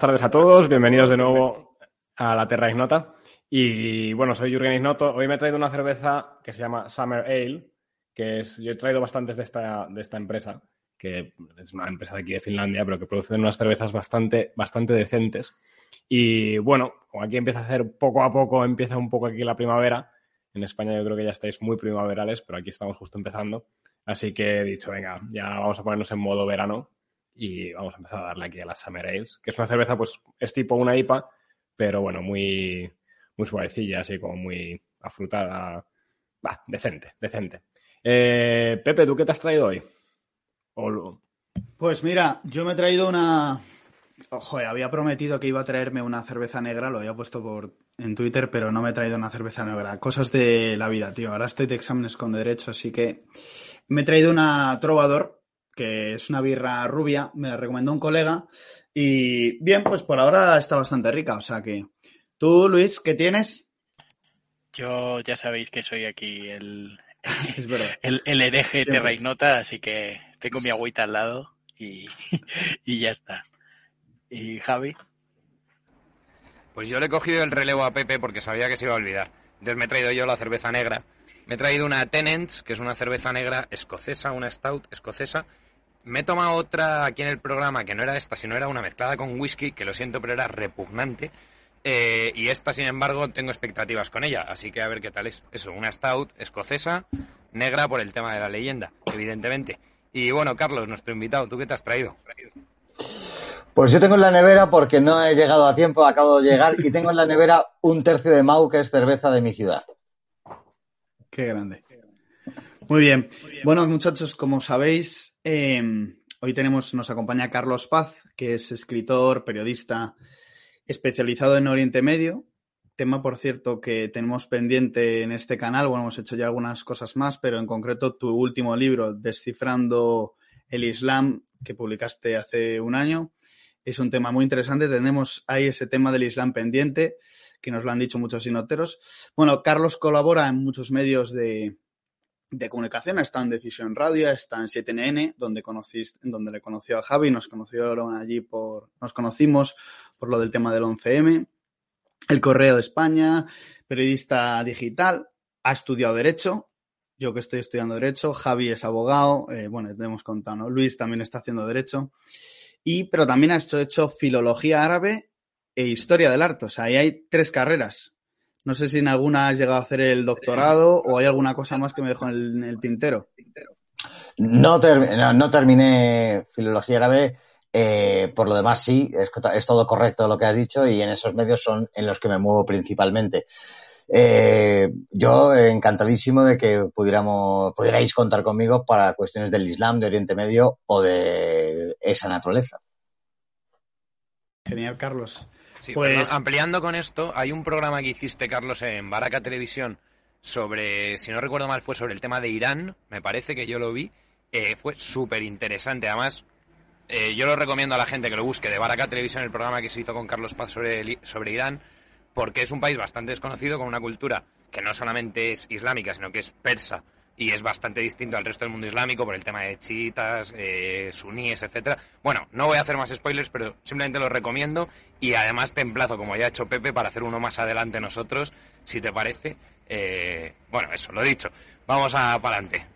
tardes a todos, bienvenidos de nuevo a la Terra Ignota. Y bueno, soy Jürgen Ignoto. Hoy me he traído una cerveza que se llama Summer Ale, que es, yo he traído bastantes de esta, de esta empresa, que es una empresa de aquí de Finlandia, pero que produce unas cervezas bastante, bastante decentes. Y bueno, como aquí empieza a hacer poco a poco, empieza un poco aquí la primavera. En España yo creo que ya estáis muy primaverales, pero aquí estamos justo empezando. Así que he dicho, venga, ya vamos a ponernos en modo verano y vamos a empezar a darle aquí a la Summer que es una cerveza, pues es tipo una IPA, pero bueno, muy, muy suavecilla, así como muy afrutada. Va, decente, decente. Eh, Pepe, ¿tú qué te has traído hoy? Pues mira, yo me he traído una. Ojo, había prometido que iba a traerme una cerveza negra, lo había puesto por en Twitter, pero no me he traído una cerveza negra. Cosas de la vida, tío. Ahora estoy de exámenes con derecho, así que me he traído una Trovador, que es una birra rubia, me la recomendó un colega. Y bien, pues por ahora está bastante rica. O sea que. ¿Tú, Luis, qué tienes? Yo ya sabéis que soy aquí el, el, el, hereje Terra así que tengo mi agüita al lado y, y ya está. ¿Y Javi? Pues yo le he cogido el relevo a Pepe porque sabía que se iba a olvidar. Entonces me he traído yo la cerveza negra. Me he traído una Tenants, que es una cerveza negra escocesa, una stout escocesa. Me he tomado otra aquí en el programa que no era esta, sino era una mezclada con whisky, que lo siento, pero era repugnante. Eh, y esta, sin embargo, tengo expectativas con ella, así que a ver qué tal es. Eso, una stout escocesa, negra por el tema de la leyenda, evidentemente. Y bueno, Carlos, nuestro invitado, ¿tú qué te has traído? Pues yo tengo en la nevera, porque no he llegado a tiempo, acabo de llegar, y tengo en la nevera un tercio de Mau, que es cerveza de mi ciudad. Qué grande. Muy bien. Bueno, muchachos, como sabéis, em, hoy tenemos, nos acompaña Carlos Paz, que es escritor, periodista, especializado en Oriente Medio. Tema, por cierto, que tenemos pendiente en este canal. Bueno, hemos hecho ya algunas cosas más, pero en concreto tu último libro, Descifrando el Islam, que publicaste hace un año, es un tema muy interesante. Tenemos ahí ese tema del Islam pendiente, que nos lo han dicho muchos sinoteros. Bueno, Carlos colabora en muchos medios de, comunicación, está en Decisión Radio, está en 7NN, donde conociste, donde le conoció a Javi, nos conocieron allí por, nos conocimos por lo del tema del 11M, el Correo de España, periodista digital, ha estudiado Derecho, yo que estoy estudiando Derecho, Javi es abogado, eh, bueno, te hemos contado, ¿no? Luis también está haciendo Derecho. Y, pero también has hecho, filología árabe e historia del arte. O sea, ahí hay tres carreras. No sé si en alguna has llegado a hacer el doctorado o hay alguna cosa más que me dejo en el, tintero. No, no, terminé filología árabe. Eh, por lo demás, sí, es, es, todo correcto lo que has dicho y en esos medios son en los que me muevo principalmente. Eh, yo encantadísimo de que pudiéramos, pudierais contar conmigo para cuestiones del Islam, de Oriente Medio o de esa naturaleza. Genial, Carlos. Pues... ampliando con esto, hay un programa que hiciste, Carlos, en Baraka Televisión sobre, si no recuerdo mal, fue sobre el tema de Irán, me parece que yo lo vi, eh, fue súper interesante. Además, eh, yo lo recomiendo a la gente que lo busque de Baraka Televisión, el programa que se hizo con Carlos Paz sobre, sobre Irán, porque es un país bastante desconocido con una cultura que no solamente es islámica, sino que es persa y es bastante distinto al resto del mundo islámico por el tema de chiitas, eh, suníes, etcétera. Bueno, no voy a hacer más spoilers, pero simplemente lo recomiendo y además te emplazo, como ya ha hecho Pepe, para hacer uno más adelante nosotros, si te parece. Eh, bueno, eso, lo dicho. Vamos a para adelante.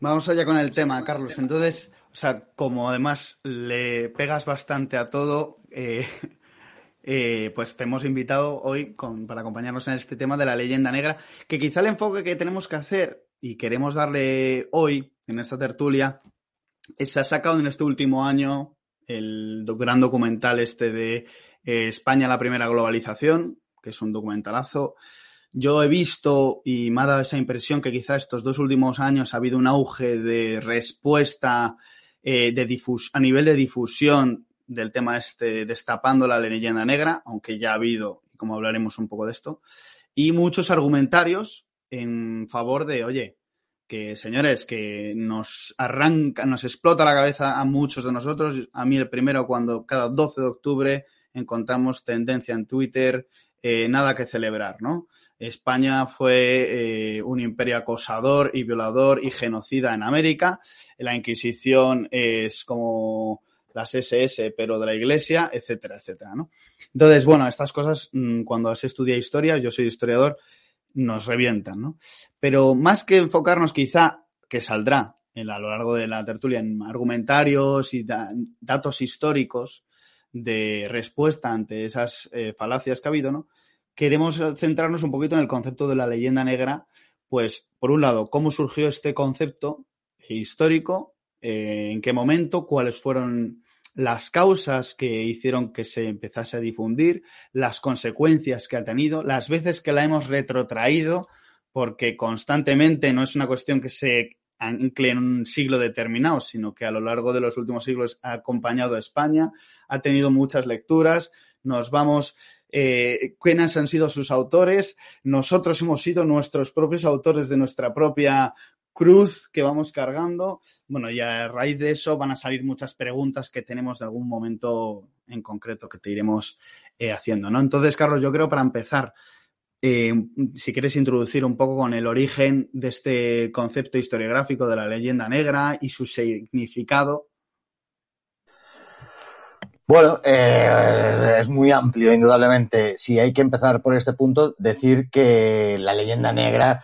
Vamos allá con el tema, Carlos. Entonces, o sea, como además le pegas bastante a todo, eh, pues te hemos invitado hoy para acompañarnos en este tema de la leyenda negra, que quizá el enfoque que tenemos que hacer y queremos darle hoy en esta tertulia es, se ha sacado en este último año el gran documental este de eh, España la primera globalización, que es un documentalazo. Yo he visto y me ha dado esa impresión que quizá estos dos últimos años ha habido un auge de respuesta eh, de a nivel de difusión del tema este destapando la leyenda negra, aunque ya ha habido, como hablaremos un poco de esto, y muchos argumentarios en favor de, oye, que señores, que nos arranca, nos explota la cabeza a muchos de nosotros, a mí el primero cuando cada 12 de octubre encontramos tendencia en Twitter, eh, nada que celebrar, ¿no? España fue eh, un imperio acosador y violador y genocida en América. La Inquisición es como las SS, pero de la iglesia, etcétera, etcétera, ¿no? Entonces, bueno, estas cosas, mm, cuando se estudia historia, yo soy historiador, nos revientan, ¿no? Pero más que enfocarnos quizá, que saldrá a lo largo de la tertulia en argumentarios y datos históricos de respuesta ante esas eh, falacias que ha habido, ¿no? Queremos centrarnos un poquito en el concepto de la leyenda negra, pues, por un lado, cómo surgió este concepto histórico, eh, en qué momento, cuáles fueron las causas que hicieron que se empezase a difundir, las consecuencias que ha tenido, las veces que la hemos retrotraído, porque constantemente no es una cuestión que se ancle en un siglo determinado, sino que a lo largo de los últimos siglos ha acompañado a España, ha tenido muchas lecturas, nos vamos eh, quiénes han sido sus autores. Nosotros hemos sido nuestros propios autores de nuestra propia cruz que vamos cargando. Bueno, y a raíz de eso van a salir muchas preguntas que tenemos de algún momento en concreto que te iremos eh, haciendo, ¿no? Entonces, Carlos, yo creo para empezar, eh, si quieres introducir un poco con el origen de este concepto historiográfico de la leyenda negra y su significado. Bueno, eh, es muy amplio, indudablemente. Si hay que empezar por este punto, decir que la leyenda negra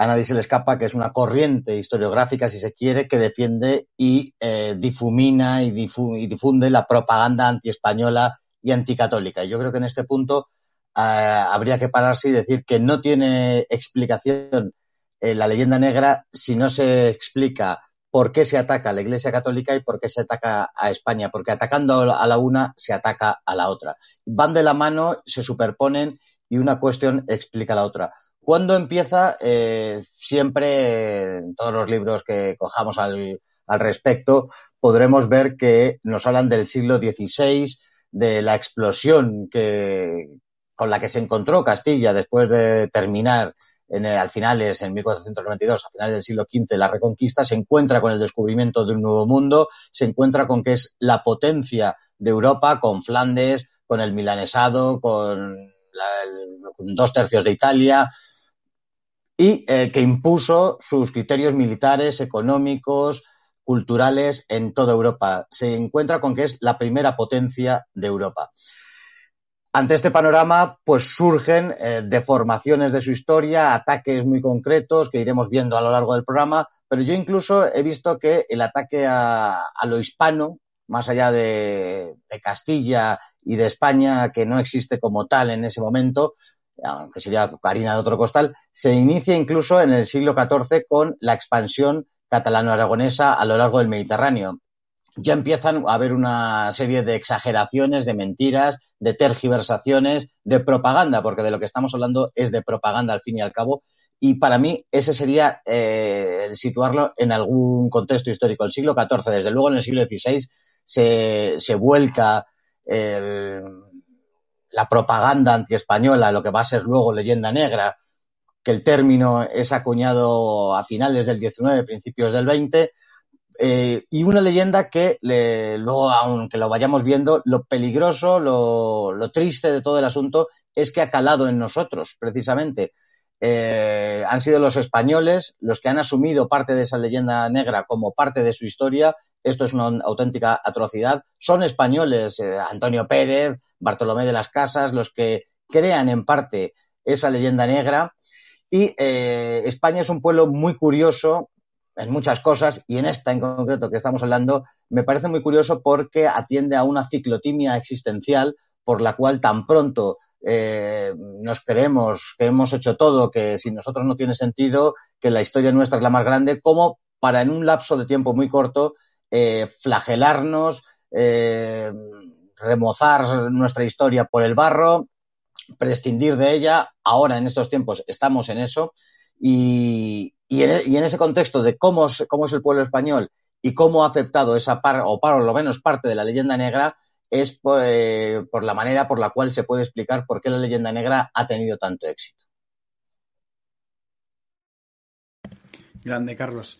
a nadie se le escapa que es una corriente historiográfica, si se quiere, que defiende y eh, difumina y, difunde la propaganda antiespañola y anticatólica. Yo creo que en este punto eh, habría que pararse y decir que no tiene explicación eh, la leyenda negra si no se explica por qué se ataca a la Iglesia Católica y por qué se ataca a España, porque atacando a la una se ataca a la otra. Van de la mano, se superponen y una cuestión explica la otra. ¿Cuándo empieza? Eh, siempre en todos los libros que cojamos al, respecto podremos ver que nos hablan del siglo XVI, de la explosión que, con la que se encontró Castilla después de terminar en el, al finales, en 1492, a finales del siglo XV, la reconquista, se encuentra con el descubrimiento de un nuevo mundo, se encuentra con que es la potencia de Europa, con Flandes, con el milanesado, con dos tercios de Italia, y eh, que impuso sus criterios militares, económicos, culturales en toda Europa. Se encuentra con que es la primera potencia de Europa. Ante este panorama, pues surgen eh, deformaciones de su historia, ataques muy concretos que iremos viendo a lo largo del programa, pero yo incluso he visto que el ataque a, lo hispano, más allá de, Castilla y de España, que no existe como tal en ese momento, aunque sería Karina de otro costal, se inicia incluso en el siglo XIV con la expansión catalano-aragonesa a lo largo del Mediterráneo. Ya empiezan a haber una serie de exageraciones, de mentiras, de tergiversaciones, de propaganda, porque de lo que estamos hablando es de propaganda al fin y al cabo. Y para mí ese sería eh, situarlo en algún contexto histórico. El siglo XIV, desde luego en el siglo XVI, se, se vuelca el la propaganda antiespañola, lo que va a ser luego leyenda negra, que el término es acuñado a finales del 19, principios del 20, eh, y una leyenda que luego, aunque lo vayamos viendo, lo peligroso, lo, triste de todo el asunto es que ha calado en nosotros, precisamente. Eh, han sido los españoles los que han asumido parte de esa leyenda negra como parte de su historia esto es una auténtica atrocidad. Son españoles, eh, Antonio Pérez, Bartolomé de las Casas, los que crean en parte esa leyenda negra. Y eh, España es un pueblo muy curioso en muchas cosas y en esta en concreto que estamos hablando me parece muy curioso porque atiende a una ciclotimia existencial por la cual tan pronto eh, nos creemos que hemos hecho todo, que sin nosotros no tiene sentido, que la historia nuestra es la más grande, como para en un lapso de tiempo muy corto eh, flagelarnos, eh, remozar nuestra historia por el barro, prescindir de ella. Ahora, en estos tiempos, estamos en eso. Y, y, en, e, ese contexto de cómo, cómo, es el pueblo español y cómo ha aceptado esa par, o por lo menos parte de la leyenda negra, es por, eh, por la manera por la cual se puede explicar por qué la leyenda negra ha tenido tanto éxito. Grande, Carlos.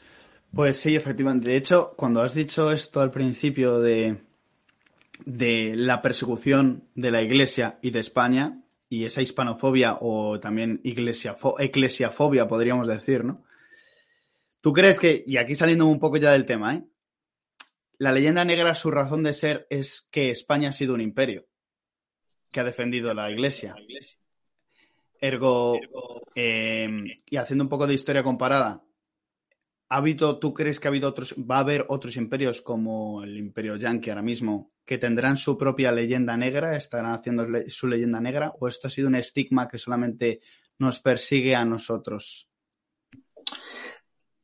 Pues sí, efectivamente. De hecho, cuando has dicho esto al principio de, de la persecución de la Iglesia y de España, y esa hispanofobia o también eclesiafobia, podríamos decir, ¿no? ¿Tú crees que, y aquí saliendo un poco ya del tema, ¿eh? La leyenda negra, su razón de ser es que España ha sido un imperio que ha defendido la Iglesia. Ergo, em, y haciendo un poco de historia comparada, ¿ha habido, ¿tú crees que ha habido otros, va a haber otros imperios como el imperio Yankee ahora mismo, que tendrán su propia leyenda negra, estarán haciendo su leyenda negra, o esto ha sido un estigma que solamente nos persigue a nosotros?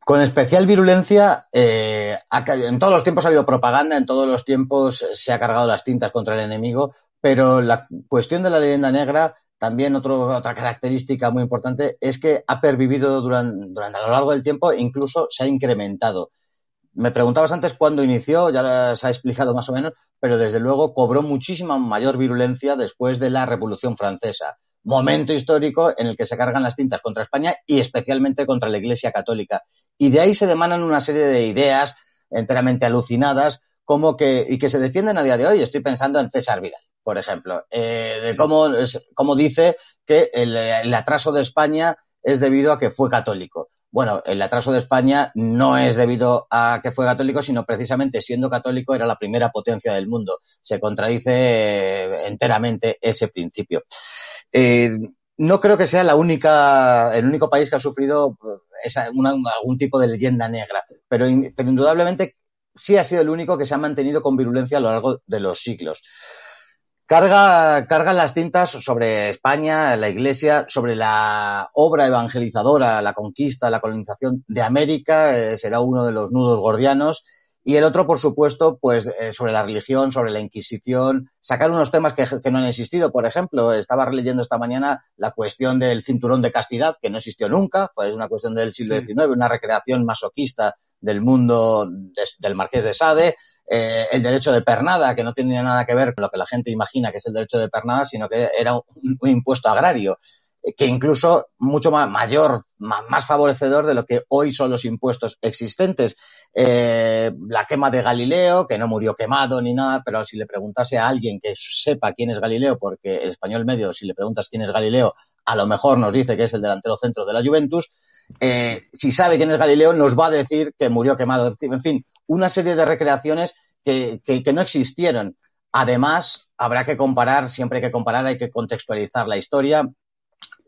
Con especial virulencia, eh, en todos los tiempos ha habido propaganda, en todos los tiempos se ha cargado las tintas contra el enemigo, pero la cuestión de la leyenda negra, también otra característica muy importante, es que ha pervivido durante, a lo largo del tiempo e incluso se ha incrementado. Me preguntabas antes cuándo inició, ya se ha explicado más o menos, pero desde luego cobró muchísima mayor virulencia después de la Revolución Francesa momento histórico en el que se cargan las tintas contra España y especialmente contra la Iglesia Católica. Y de ahí se demanan una serie de ideas enteramente alucinadas como que, y que se defienden a día de hoy. Estoy pensando en César Vidal, por ejemplo, eh, de cómo, cómo, dice que el, el atraso de España es debido a que fue católico. Bueno, el atraso de España no es debido a que fue católico, sino precisamente siendo católico era la primera potencia del mundo. Se contradice enteramente ese principio. Eh, no creo que sea la única, el único país que ha sufrido esa, algún tipo de leyenda negra, pero, indudablemente sí ha sido el único que se ha mantenido con virulencia a lo largo de los siglos. Carga, carga las tintas sobre España, la Iglesia, sobre la obra evangelizadora, la conquista, la colonización de América, eh, será uno de los nudos gordianos, y el otro, por supuesto, pues eh, sobre la religión, sobre la Inquisición, sacar unos temas que, no han existido. Por ejemplo, estaba leyendo esta mañana la cuestión del cinturón de castidad, que no existió nunca, fue una cuestión del siglo XIX, una recreación masoquista del mundo del Marqués de Sade, eh, el derecho de pernada, que no tenía nada que ver con lo que la gente imagina que es el derecho de pernada, sino que era un impuesto agrario que incluso mucho más mayor, más, favorecedor de lo que hoy son los impuestos existentes. Eh, la quema de Galileo, que no murió quemado ni nada, pero si le preguntase a alguien que sepa quién es Galileo, porque el español medio, si le preguntas quién es Galileo, a lo mejor nos dice que es el delantero centro de la Juventus. Eh, si sabe quién es Galileo, nos va a decir que murió quemado. En fin, una serie de recreaciones que, que no existieron. Además, habrá que comparar, siempre hay que comparar, hay que contextualizar la historia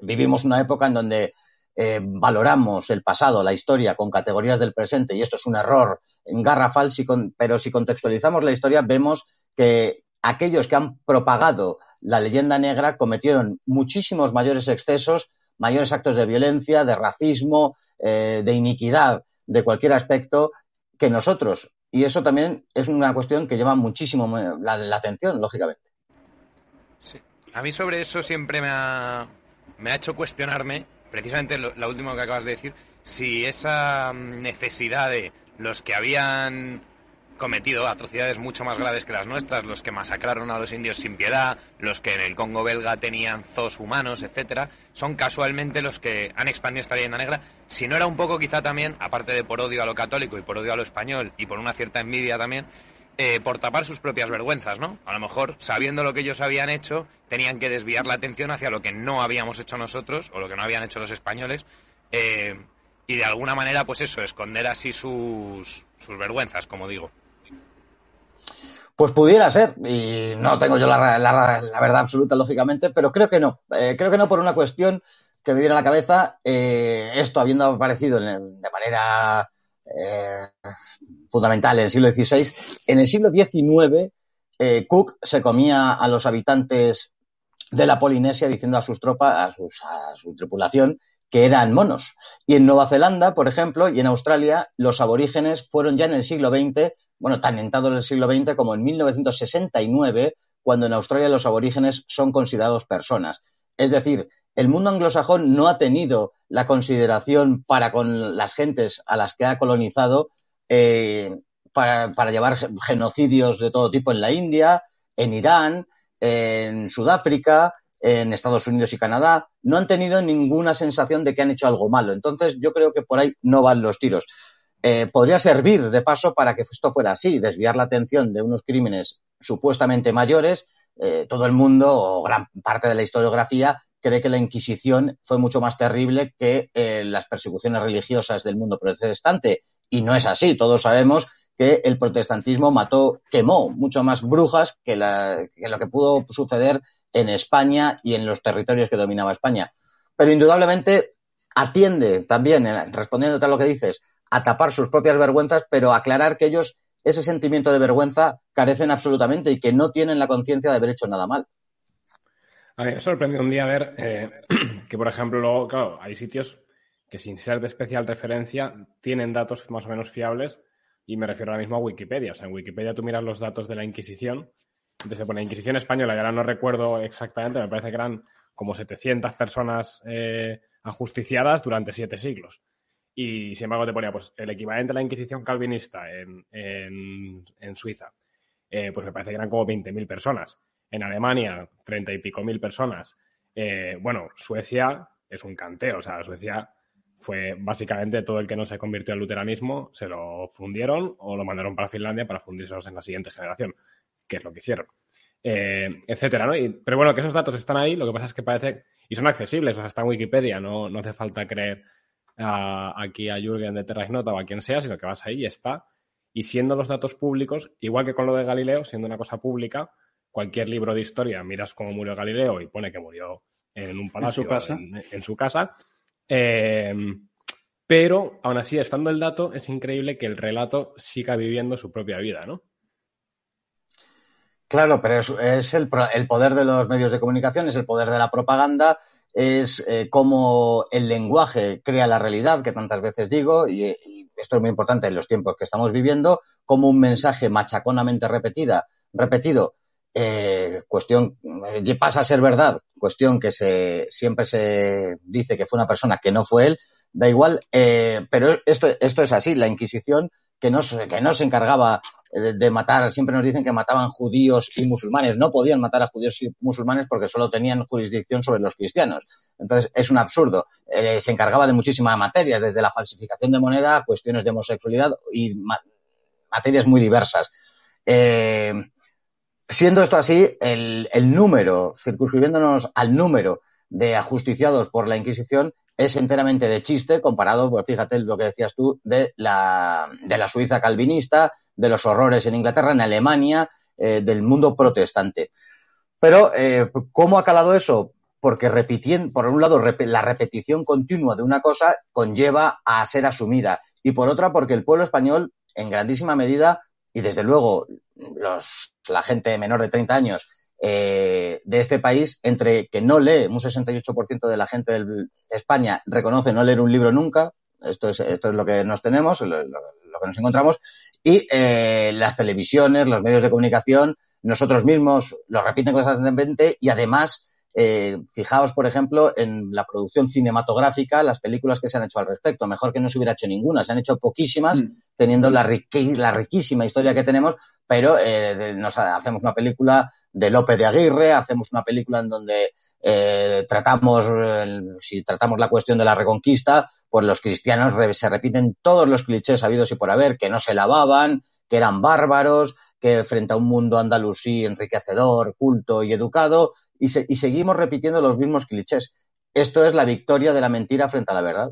vivimos una época en donde eh, valoramos el pasado, la historia, con categorías del presente, y esto es un error en garrafal, pero si contextualizamos la historia, vemos que aquellos que han propagado la leyenda negra cometieron muchísimos mayores excesos, mayores actos de violencia, de racismo, eh, de iniquidad, de cualquier aspecto, que nosotros. Y eso también es una cuestión que llama muchísimo la, atención, lógicamente. Sí. A mí sobre eso siempre me ha, me ha hecho cuestionarme, precisamente lo, último que acabas de decir, si esa mm, necesidad de los que habían cometido atrocidades mucho más graves que las nuestras, los que masacraron a los indios sin piedad, los que en el Congo belga tenían zoos humanos, etcétera, son casualmente los que han expandido esta leyenda negra. Si no era un poco quizá también, aparte de por odio a lo católico y por odio a lo español y por una cierta envidia también, eh, por tapar sus propias vergüenzas, ¿no? A lo mejor, sabiendo lo que ellos habían hecho, tenían que desviar la atención hacia lo que no habíamos hecho nosotros o lo que no habían hecho los españoles. Eh, y de alguna manera, pues eso, esconder así sus, sus vergüenzas, como digo. Pues pudiera ser, y no tengo yo la, la, verdad absoluta, lógicamente, pero creo que no. Eh, creo que no por una cuestión que me viene a la cabeza, esto habiendo aparecido de manera eh, fundamental en el siglo XVI. En el siglo XIX, Cook se comía a los habitantes de la Polinesia diciendo a sus tropas, a, a su tripulación, que eran monos. Y en Nueva Zelanda, por ejemplo, y en Australia, los aborígenes fueron ya en el siglo XX, bueno, tan entrado en el siglo XX como en 1969, cuando en Australia los aborígenes son considerados personas. Es decir, el mundo anglosajón no ha tenido la consideración para con las gentes a las que ha colonizado eh, para, llevar genocidios de todo tipo en la India, en Irán, en Sudáfrica, en Estados Unidos y Canadá, no han tenido ninguna sensación de que han hecho algo malo. Entonces, yo creo que por ahí no van los tiros. Eh, podría servir de paso para que esto fuera así, desviar la atención de unos crímenes supuestamente mayores. Eh, todo el mundo, o gran parte de la historiografía, cree que la Inquisición fue mucho más terrible que eh, las persecuciones religiosas del mundo protestante. Y no es así. Todos sabemos que el protestantismo mató, quemó mucho más brujas que, lo que pudo suceder en España y en los territorios que dominaba España. Pero indudablemente atiende también, respondiéndote a lo que dices, a tapar sus propias vergüenzas, pero aclarar que ellos ese sentimiento de vergüenza carecen absolutamente y que no tienen la conciencia de haber hecho nada mal. A mí me sorprendió un día ver eh, que, por ejemplo, claro, hay sitios que sin ser de especial referencia tienen datos más o menos fiables y me refiero ahora mismo a Wikipedia. O sea, en Wikipedia tú miras los datos de la Inquisición, entonces se pone Inquisición española, y ahora no recuerdo exactamente, me parece que eran como 700 personas eh, ajusticiadas durante siete siglos. Y sin embargo te ponía pues el equivalente a la Inquisición calvinista en, en, Suiza, eh, pues me parece que eran como 20.000 personas. En Alemania, 30 y pico mil personas. Eh, bueno, Suecia es un canteo, o sea, Suecia fue básicamente todo el que no se convirtió al luteranismo, se lo fundieron o lo mandaron para Finlandia para fundírselos en la siguiente generación, que es lo que hicieron. Eh, etcétera, ¿no? pero bueno, que esos datos están ahí, lo que pasa es que parece, y son accesibles, o sea, está en Wikipedia, no, no hace falta creer aquí a Jürgen de Terra Ignota o a quien sea, sino que vas ahí y está. Y siendo los datos públicos, igual que con lo de Galileo, siendo una cosa pública, cualquier libro de historia, miras cómo murió Galileo y pone que murió en un palacio, en su casa. Em, pero aún así, estando el dato, es increíble que el relato siga viviendo su propia vida, ¿no? Claro, pero es, el, poder de los medios de comunicación, es el poder de la propaganda, es eh, cómo el lenguaje crea la realidad, que tantas veces digo, y, esto es muy importante en los tiempos que estamos viviendo, como un mensaje machaconamente repetida, repetido eh, cuestión eh, pasa a ser verdad, cuestión que se siempre se dice que fue una persona que no fue él, da igual, eh, pero esto, esto es así, la Inquisición que no, que no se encargaba de, matar, siempre nos dicen que mataban judíos y musulmanes, no podían matar a judíos y musulmanes porque solo tenían jurisdicción sobre los cristianos. Entonces es un absurdo. se encargaba de muchísimas materias, desde la falsificación de moneda, cuestiones de homosexualidad y materias muy diversas. Eh, Siendo esto así, el, número, circunscribiéndonos al número de ajusticiados por la Inquisición, es enteramente de chiste comparado, pues fíjate lo que decías tú, de la, de la Suiza calvinista, de los horrores en Inglaterra, en Alemania, eh, del mundo protestante. Pero, eh, ¿cómo ha calado eso? Porque repitiendo, por un lado, la repetición continua de una cosa conlleva a ser asumida. Y por otra, porque el pueblo español, en grandísima medida, y desde luego los, la gente menor de 30 años eh, de este país, entre que no lee, un 68% de la gente de España reconoce no leer un libro nunca, esto es, esto es lo que nos tenemos, lo, que nos encontramos, y eh, las televisiones, los medios de comunicación, nosotros mismos lo repiten constantemente y además eh, fijaos, por ejemplo, en la producción cinematográfica, las películas que se han hecho al respecto. Mejor que no se hubiera hecho ninguna, se han hecho poquísimas, mm. teniendo la, la, riquísima historia que tenemos, pero eh, nos hacemos una película de López de Aguirre, hacemos una película en donde eh, tratamos, si tratamos la cuestión de la reconquista, pues los cristianos se repiten todos los clichés habidos y por haber, que no se lavaban, que eran bárbaros, que frente a un mundo andalusí enriquecedor, culto y educado, y, seguimos repitiendo los mismos clichés. Esto es la victoria de la mentira frente a la verdad.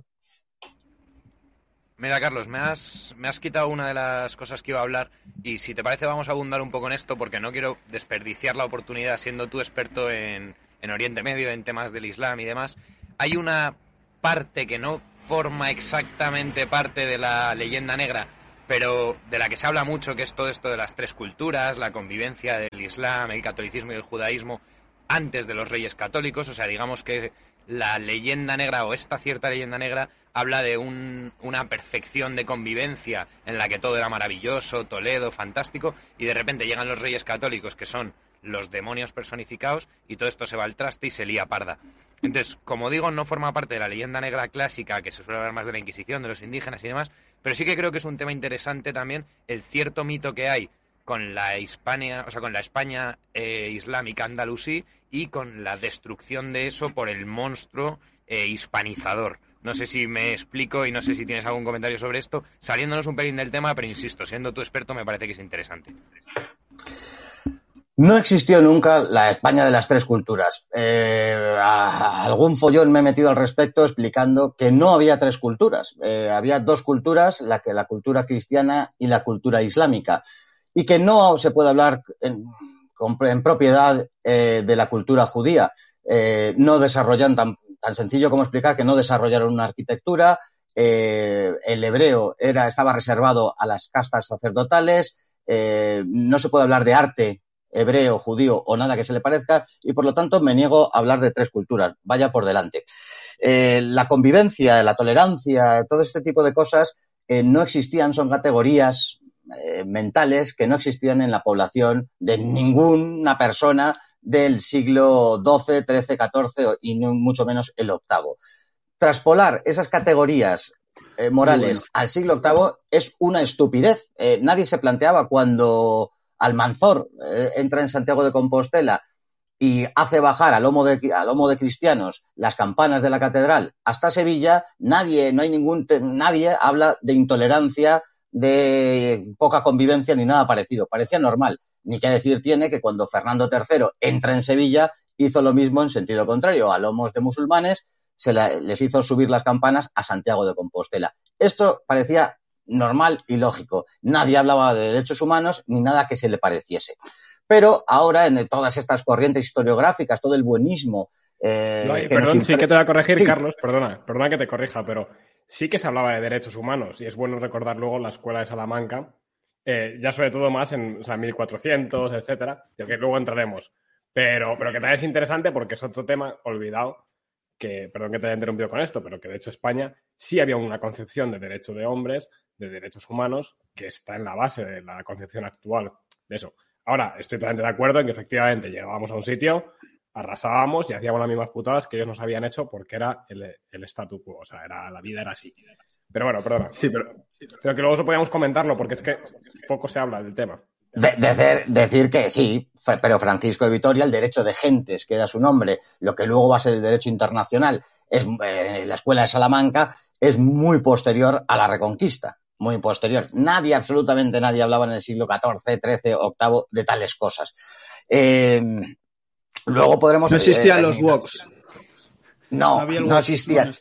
Mira, Carlos, me has, me has quitado una de las cosas que iba a hablar y si te parece vamos a abundar un poco en esto porque no quiero desperdiciar la oportunidad siendo tú experto en Oriente Medio, en temas del Islam y demás. Hay una parte que no forma exactamente parte de la leyenda negra, pero de la que se habla mucho, que es todo esto de las tres culturas, la convivencia del Islam, el catolicismo y el judaísmo, antes de los reyes católicos, o sea, digamos que la leyenda negra o esta cierta leyenda negra habla de una perfección de convivencia en la que todo era maravilloso, Toledo, fantástico, y de repente llegan los reyes católicos que son los demonios personificados y todo esto se va al traste y se lía parda. Entonces, como digo, no forma parte de la leyenda negra clásica que se suele hablar más de la Inquisición, de los indígenas y demás, pero sí que creo que es un tema interesante también el cierto mito que hay con la Hispania, o sea, con la España eh, islámica andalusí y con la destrucción de eso por el monstruo eh, hispanizador. No sé si me explico y no sé si tienes algún comentario sobre esto, saliéndonos un pelín del tema, pero insisto, siendo tu experto me parece que es interesante. No existió nunca la España de las tres culturas. Eh, algún follón me he metido al respecto explicando que no había tres culturas. Eh, había dos culturas, la, que, la cultura cristiana y la cultura islámica. Y que no se puede hablar propiedad eh, de la cultura judía. no desarrollaron tan, tan sencillo como explicar que no desarrollaron una arquitectura. el hebreo era, estaba reservado a las castas sacerdotales. no se puede hablar de arte hebreo, judío o nada que se le parezca, y por lo tanto me niego a hablar de tres culturas. Vaya por delante. Eh, la convivencia, la tolerancia, todo este tipo de cosas eh, no existían, son categorías eh, mentales que no existían en la población de ninguna persona del siglo XII, XIII, XIV y mucho menos el octavo. Traspolar esas categorías morales al siglo VIII es una estupidez. nadie se planteaba cuando Almanzor eh, entra en Santiago de Compostela y hace bajar al lomo, de, al lomo de cristianos las campanas de la catedral hasta Sevilla, nadie, no hay ningún, nadie habla de intolerancia, de poca convivencia ni nada parecido. Parecía normal. Ni qué decir tiene que cuando Fernando III entra en Sevilla hizo lo mismo en sentido contrario. A lomos de musulmanes se les hizo subir las campanas a Santiago de Compostela. Esto parecía normal y lógico. Nadie hablaba de derechos humanos ni nada que se le pareciese. Pero ahora, en todas estas corrientes historiográficas, todo el buenismo. Eh, perdón, sí que te voy a corregir, Carlos, perdona, perdona que te corrija, pero sí que se hablaba de derechos humanos y es bueno recordar luego la escuela de Salamanca, eh, ya sobre todo más en o sea, 1400, etcétera, de que luego entraremos. Pero, pero que también es interesante porque es otro tema olvidado, que, perdón que te haya interrumpido con esto, pero que de hecho España sí había una concepción de derecho de hombres de derechos humanos que está en la base de la concepción actual de eso. Ahora, estoy totalmente de acuerdo en que efectivamente llegábamos a un sitio, arrasábamos y hacíamos las mismas putadas que ellos nos habían hecho porque era el, el statu quo, o sea, era, la vida era así. Pero bueno, perdona. Sí, pero, pero que luego eso podíamos comentarlo porque es que poco se habla del tema. De, decir que sí, pero Francisco de Vitoria, el derecho de gentes, que era su nombre, lo que luego va a ser el derecho internacional, es eh, la escuela de Salamanca, es muy posterior a la Reconquista muy posterior. Nadie, absolutamente nadie hablaba en el siglo XIV, XIII, VIII de tales cosas. Eh, luego podremos... No existían eh, los WOCs. No, no, existían.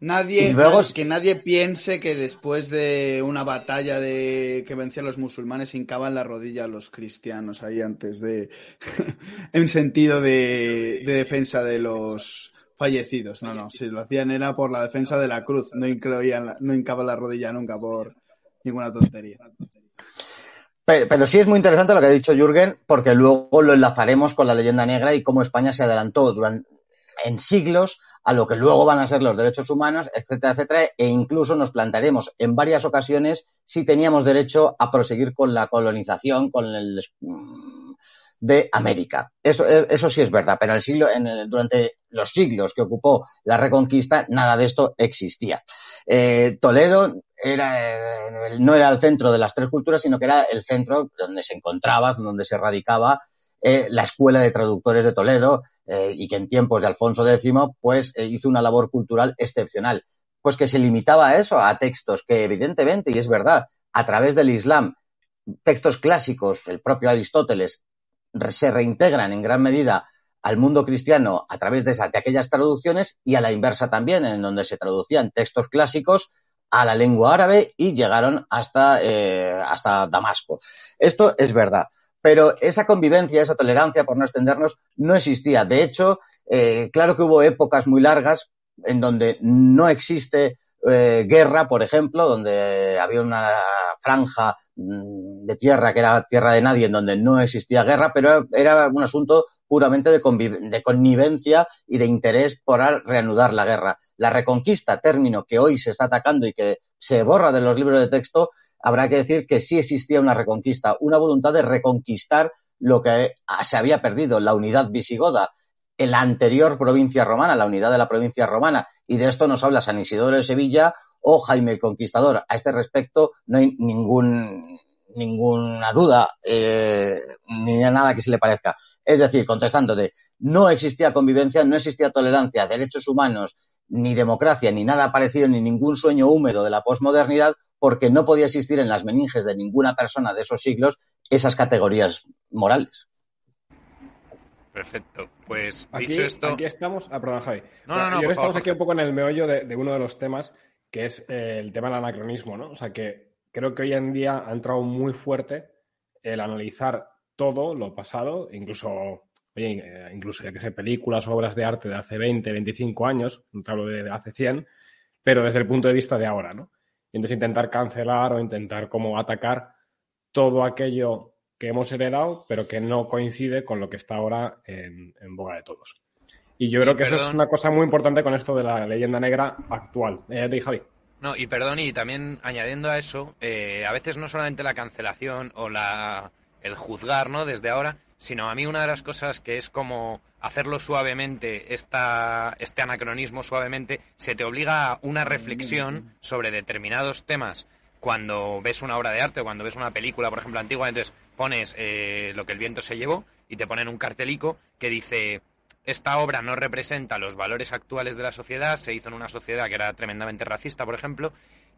nadie, que nadie piense que después de una batalla de que vencían los musulmanes hincaban la rodilla a los cristianos ahí antes de en sentido de defensa de los fallecidos. No, no, si lo hacían era por la defensa de la cruz, no incluían, no hincaba la rodilla nunca por ninguna tontería. Pero, sí es muy interesante lo que ha dicho Jürgen, porque luego lo enlazaremos con la leyenda negra y cómo España se adelantó durante, en siglos a lo que luego van a ser los derechos humanos, etcétera, etcétera, e incluso nos plantearemos en varias ocasiones si teníamos derecho a proseguir con la colonización, con el de América. Eso, eh, eso sí es verdad, pero el siglo, en durante los siglos que ocupó la Reconquista, nada de esto existía. Eh, Toledo era, no era el centro de las tres culturas, sino que era el centro donde se encontraba, donde se radicaba eh, la Escuela de Traductores de Toledo y que en tiempos de Alfonso X pues hizo una labor cultural excepcional. Pues que se limitaba a eso, a textos que evidentemente, y es verdad, a través del Islam, textos clásicos, el propio Aristóteles, se reintegran en gran medida al mundo cristiano a través de, de aquellas traducciones y a la inversa también, en donde se traducían textos clásicos a la lengua árabe y llegaron hasta, eh, hasta Damasco. Esto es verdad. Pero esa convivencia, esa tolerancia, por no extendernos, no existía. De hecho, eh, claro que hubo épocas muy largas en donde no existe eh, guerra, por ejemplo, donde había una franja Mm, de tierra, que era tierra de nadie, en donde no existía guerra, pero era un asunto puramente de, de connivencia y de interés por reanudar la guerra. La reconquista, término que hoy se está atacando y que se borra de los libros de texto, habrá que decir que sí existía una reconquista, una voluntad de reconquistar lo que se había perdido, la unidad visigoda, en la anterior provincia romana, la unidad de la provincia romana, y de esto nos habla San Isidoro de Sevilla o Jaime el Conquistador. A este respecto no hay ningún, ninguna duda eh, ni nada que se le parezca. Es decir, contestándote, no existía convivencia, no existía tolerancia, derechos humanos, ni democracia, ni nada parecido, ni ningún sueño húmedo de la posmodernidad, porque no podía existir en las meninges de ninguna persona de esos siglos esas categorías morales. Perfecto. Pues aquí, dicho esto. Aquí estamos. Ah, perdón, Javi. No, no, no. Yo estamos aquí un poco en el meollo de, uno de los temas, que es eh, el tema del anacronismo, ¿no? O sea, que creo que hoy en día ha entrado muy fuerte el analizar todo lo pasado, incluso, oye, eh, incluso ya que sé, películas, obras de arte de hace 20, 25 años, no te hablo de, hace 100, pero desde el punto de vista de ahora, ¿no? Y entonces intentar cancelar o intentar como atacar todo aquello que hemos heredado, pero que no coincide con lo que está ahora en, boga de todos. Y yo creo que eso es una cosa muy importante con esto de la leyenda negra actual. Eh, de Javi. No, y perdón, y también añadiendo a eso, eh, a veces no solamente la cancelación o la, el juzgar, ¿no? Desde ahora, sino a mí una de las cosas que es como hacerlo suavemente, esta, este anacronismo suavemente, se te obliga a una reflexión sobre determinados temas cuando ves una obra de arte o cuando ves una película, por ejemplo, antigua, entonces pones eh, lo que el viento se llevó y te ponen un cartelico que dice esta obra no representa los valores actuales de la sociedad, se hizo en una sociedad que era tremendamente racista, por ejemplo,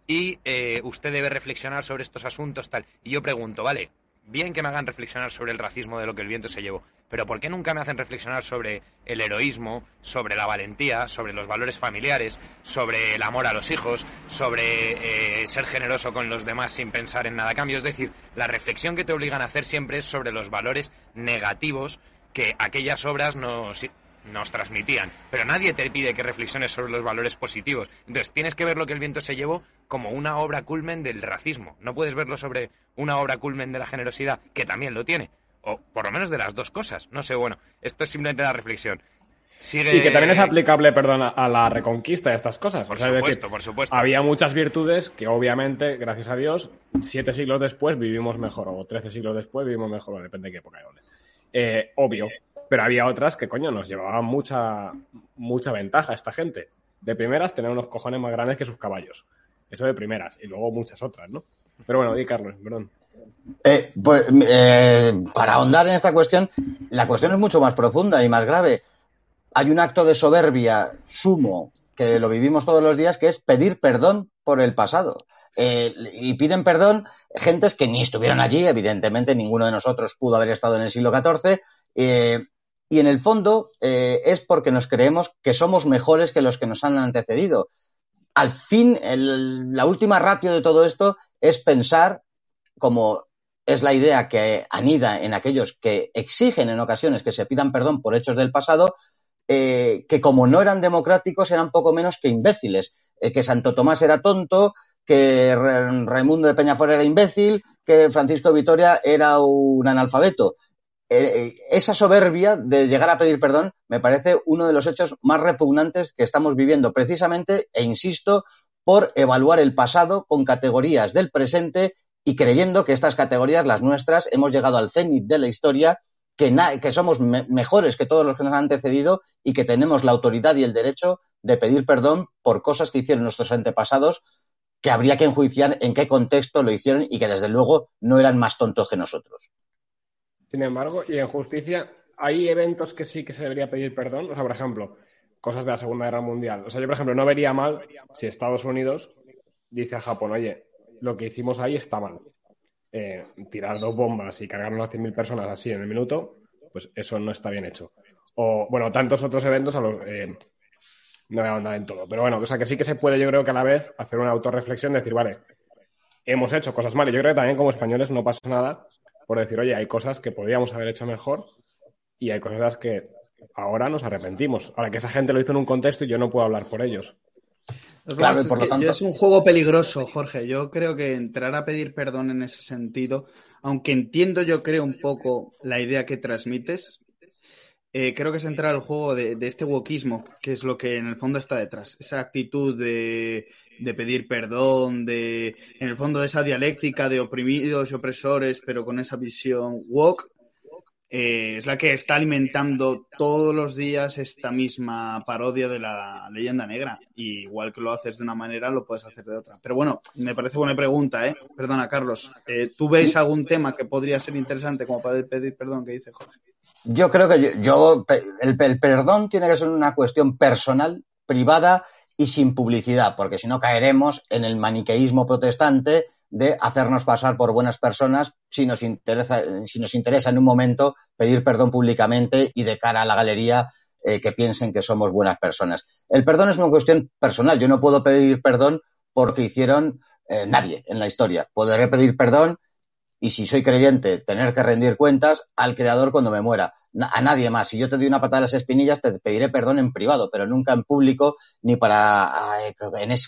y eh, usted debe reflexionar sobre estos asuntos, tal. Y yo pregunto, vale, bien que me hagan reflexionar sobre el racismo de lo que el viento se llevó, pero ¿por qué nunca me hacen reflexionar sobre el heroísmo, sobre la valentía, sobre los valores familiares, sobre el amor a los hijos, sobre eh, ser generoso con los demás sin pensar en nada a cambio? Es decir, la reflexión que te obligan a hacer siempre es sobre los valores negativos que aquellas obras nos, nos transmitían. Pero nadie te pide que reflexiones sobre los valores positivos. Entonces tienes que ver lo que el viento se llevó como una obra culmen del racismo. No puedes verlo sobre una obra culmen de la generosidad, que también lo tiene. O por lo menos de las dos cosas. No sé, bueno, esto es simplemente la reflexión. Y que también es aplicable, perdón, a la reconquista de estas cosas. Por supuesto, por supuesto. Había muchas virtudes que obviamente, gracias a Dios, siete siglos después vivimos mejor, o trece siglos después vivimos mejor, depende de qué época eh, obvio. Pero había otras que, coño, nos llevaban mucha, mucha ventaja esta gente. De primeras, tener unos cojones más grandes que sus caballos. Eso de primeras. Y luego muchas otras, ¿no? Pero bueno, di Carlos, perdón. Eh, pues, eh, para ahondar en esta cuestión, la cuestión es mucho más profunda y más grave. Hay un acto de soberbia sumo que lo vivimos todos los días, que es pedir perdón por el pasado. Eh, y piden perdón gentes que ni estuvieron allí, evidentemente ninguno de nosotros pudo haber estado en el siglo XIV, y en el fondo es porque nos creemos que somos mejores que los que nos han antecedido. Al fin, la última ratio de todo esto es pensar como es la idea que anida en aquellos que exigen en ocasiones que se pidan perdón por hechos del pasado, eh, que como no eran democráticos eran poco menos que imbéciles, eh, que Santo Tomás era tonto, que Raimundo de Peñafort era imbécil, que Francisco de Vitoria era un analfabeto. Eh, esa soberbia de llegar a pedir perdón me parece uno de los hechos más repugnantes que estamos viviendo precisamente, e insisto, por evaluar el pasado con categorías del presente y creyendo que estas categorías, las nuestras, hemos llegado al cenit de la historia, que, que somos mejores que todos los que nos han antecedido y que tenemos la autoridad y el derecho de pedir perdón por cosas que hicieron nuestros antepasados que habría que enjuiciar en qué contexto lo hicieron y que desde luego no eran más tontos que nosotros. Sin embargo, y en justicia, hay eventos que sí que se debería pedir perdón. O sea, por ejemplo, cosas de la Segunda Guerra Mundial. O sea, yo, por ejemplo, no vería mal si Estados Unidos dice a Japón, oye, lo que hicimos ahí está mal. Eh, tirar dos bombas y cargarnos a 100.000 personas así en el minuto, pues eso no está bien hecho. O, bueno, tantos otros eventos a los... Eh, no voy a andar en todo. Pero bueno, o sea que sí que se puede, yo creo que a la vez, hacer una autorreflexión, decir, vale, hemos hecho cosas mal. Y yo creo que también como españoles no pasa nada por decir, oye, hay cosas que podríamos haber hecho mejor y hay cosas que ahora nos arrepentimos. Ahora que esa gente lo hizo en un contexto y yo no puedo hablar por ellos. Es, un juego peligroso, Jorge. Yo creo que entrar a pedir perdón en ese sentido, aunque entiendo yo creo un poco la idea que transmites, eh, creo que es entrar al juego de, este wokismo, que es lo que en el fondo está detrás. Esa actitud de, pedir perdón, de, en el fondo de esa dialéctica de oprimidos y opresores, pero con esa visión woke, eh, es la que está alimentando todos los días esta misma parodia de la leyenda negra. Y igual que lo haces de una manera, lo puedes hacer de otra. Pero bueno, me parece buena pregunta, ¿eh? Perdona, Carlos. Eh, ¿Tú ves algún tema que podría ser interesante como para pedir perdón que dice Jorge? Yo creo que yo, el, el perdón tiene que ser una cuestión personal, privada y sin publicidad, porque si no caeremos en el maniqueísmo protestante de hacernos pasar por buenas personas si nos interesa, si nos interesa en un momento pedir perdón públicamente y de cara a la galería eh, que piensen que somos buenas personas. El perdón es una cuestión personal. Yo no puedo pedir perdón porque hicieron eh, nadie en la historia. Podré pedir perdón y si soy creyente, tener que rendir cuentas al Creador cuando me muera. A nadie más. Si yo te doy una patada de las espinillas, te pediré perdón en privado, pero nunca en público ni para,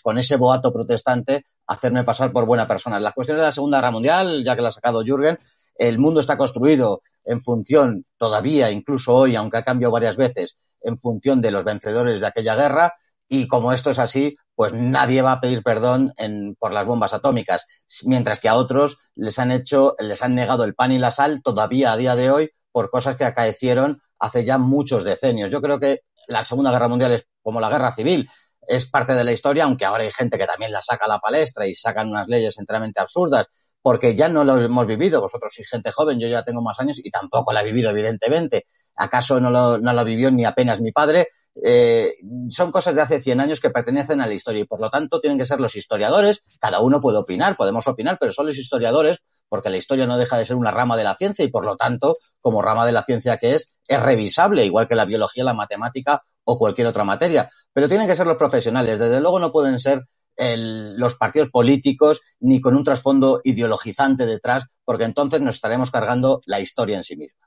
con ese boato protestante, hacerme pasar por buena persona. Las cuestiones de la Segunda Guerra Mundial, ya que la ha sacado Jürgen, el mundo está construido en función, todavía, incluso hoy, aunque ha cambiado varias veces, en función de los vencedores de aquella guerra, y como esto es así, pues nadie va a pedir perdón por las bombas atómicas, mientras que a otros les han hecho, les han negado el pan y la sal todavía a día de hoy por cosas que acaecieron hace ya muchos decenios. Yo creo que la Segunda Guerra Mundial es como la guerra civil, es parte de la historia, aunque ahora hay gente que también la saca a la palestra y sacan unas leyes enteramente absurdas, porque ya no lo hemos vivido. Vosotros sois gente joven, yo ya tengo más años y tampoco la he vivido, evidentemente. ¿Acaso no lo, no lo vivió ni apenas mi padre? Eh, son cosas de hace 100 años que pertenecen a la historia y por lo tanto tienen que ser los historiadores. Cada uno puede opinar, podemos opinar, pero son los historiadores porque la historia no deja de ser una rama de la ciencia y por lo tanto, como rama de la ciencia que es, es revisable, igual que la biología, la matemática o cualquier otra materia. Pero tienen que ser los profesionales. Desde luego no pueden ser los partidos políticos ni con un trasfondo ideologizante detrás, porque entonces nos estaremos cargando la historia en sí misma.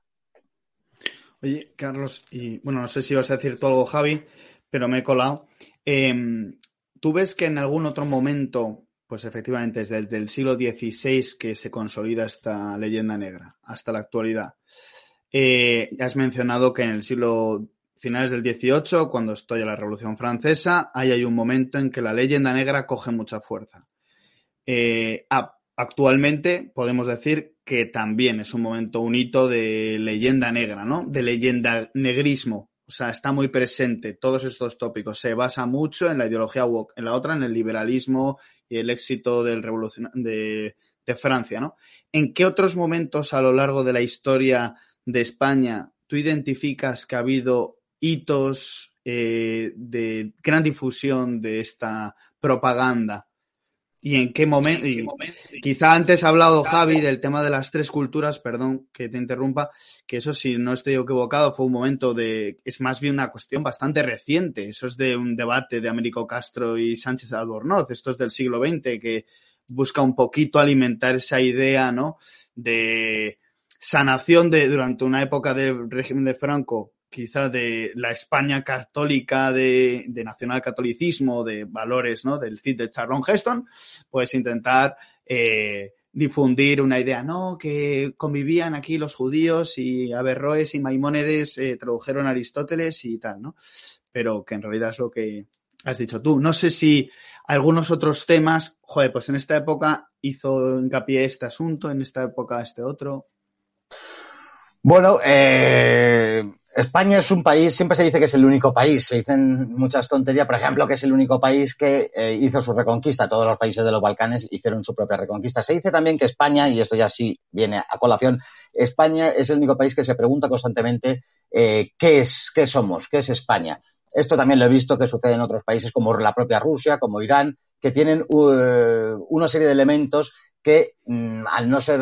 Oye, Carlos, y bueno, no sé si vas a decir tú algo, Javi, pero me he colado. Em, ¿Tú ves que en algún otro momento, pues efectivamente, desde el siglo XVI que se consolida esta leyenda negra hasta la actualidad, eh, has mencionado que en el siglo finales del XVIII, cuando estoy la Revolución Francesa, ahí hay un momento en que la leyenda negra coge mucha fuerza. Eh, actualmente podemos decir que también es un momento, un hito de leyenda negra, ¿no? De leyenda negrismo. O sea, está muy presente todos estos tópicos. Se basa mucho en la ideología woke, en la otra en el liberalismo y el éxito del revolución de, de Francia, ¿no? ¿En qué otros momentos a lo largo de la historia de España tú identificas que ha habido hitos eh, de gran difusión de esta propaganda ¿Y en qué momento? quizá antes ha hablado Javi del tema de las tres culturas, perdón que te interrumpa, que eso si no estoy equivocado fue un momento de, es más bien una cuestión bastante reciente, eso es de un debate de Américo Castro y Sánchez Albornoz, esto es del siglo XX, que busca un poquito alimentar esa idea, ¿no? De sanación de, durante una época del régimen de Franco, quizá de la España católica, de, de nacionalcatolicismo, de valores, ¿no? Del CID de Charlon Heston, pues intentar eh, difundir una idea, no, que convivían aquí los judíos y Averroes y Maimónides eh, tradujeron Aristóteles y tal, ¿no? Pero que en realidad es lo que has dicho tú. No sé si algunos otros temas, joder, pues en esta época hizo hincapié este asunto, en esta época este otro. Bueno, eh, España es un país, siempre se dice que es el único país, se dicen muchas tonterías, por ejemplo, que es el único país que eh, hizo su reconquista, todos los países de los Balcanes hicieron su propia reconquista. Se dice también que España, y esto ya sí viene a colación, España es el único país que se pregunta constantemente eh, ¿qué es, qué somos, qué es España. Esto también lo he visto que sucede en otros países como la propia Rusia, como Irán, que tienen uh, una serie de elementos que mm, al no ser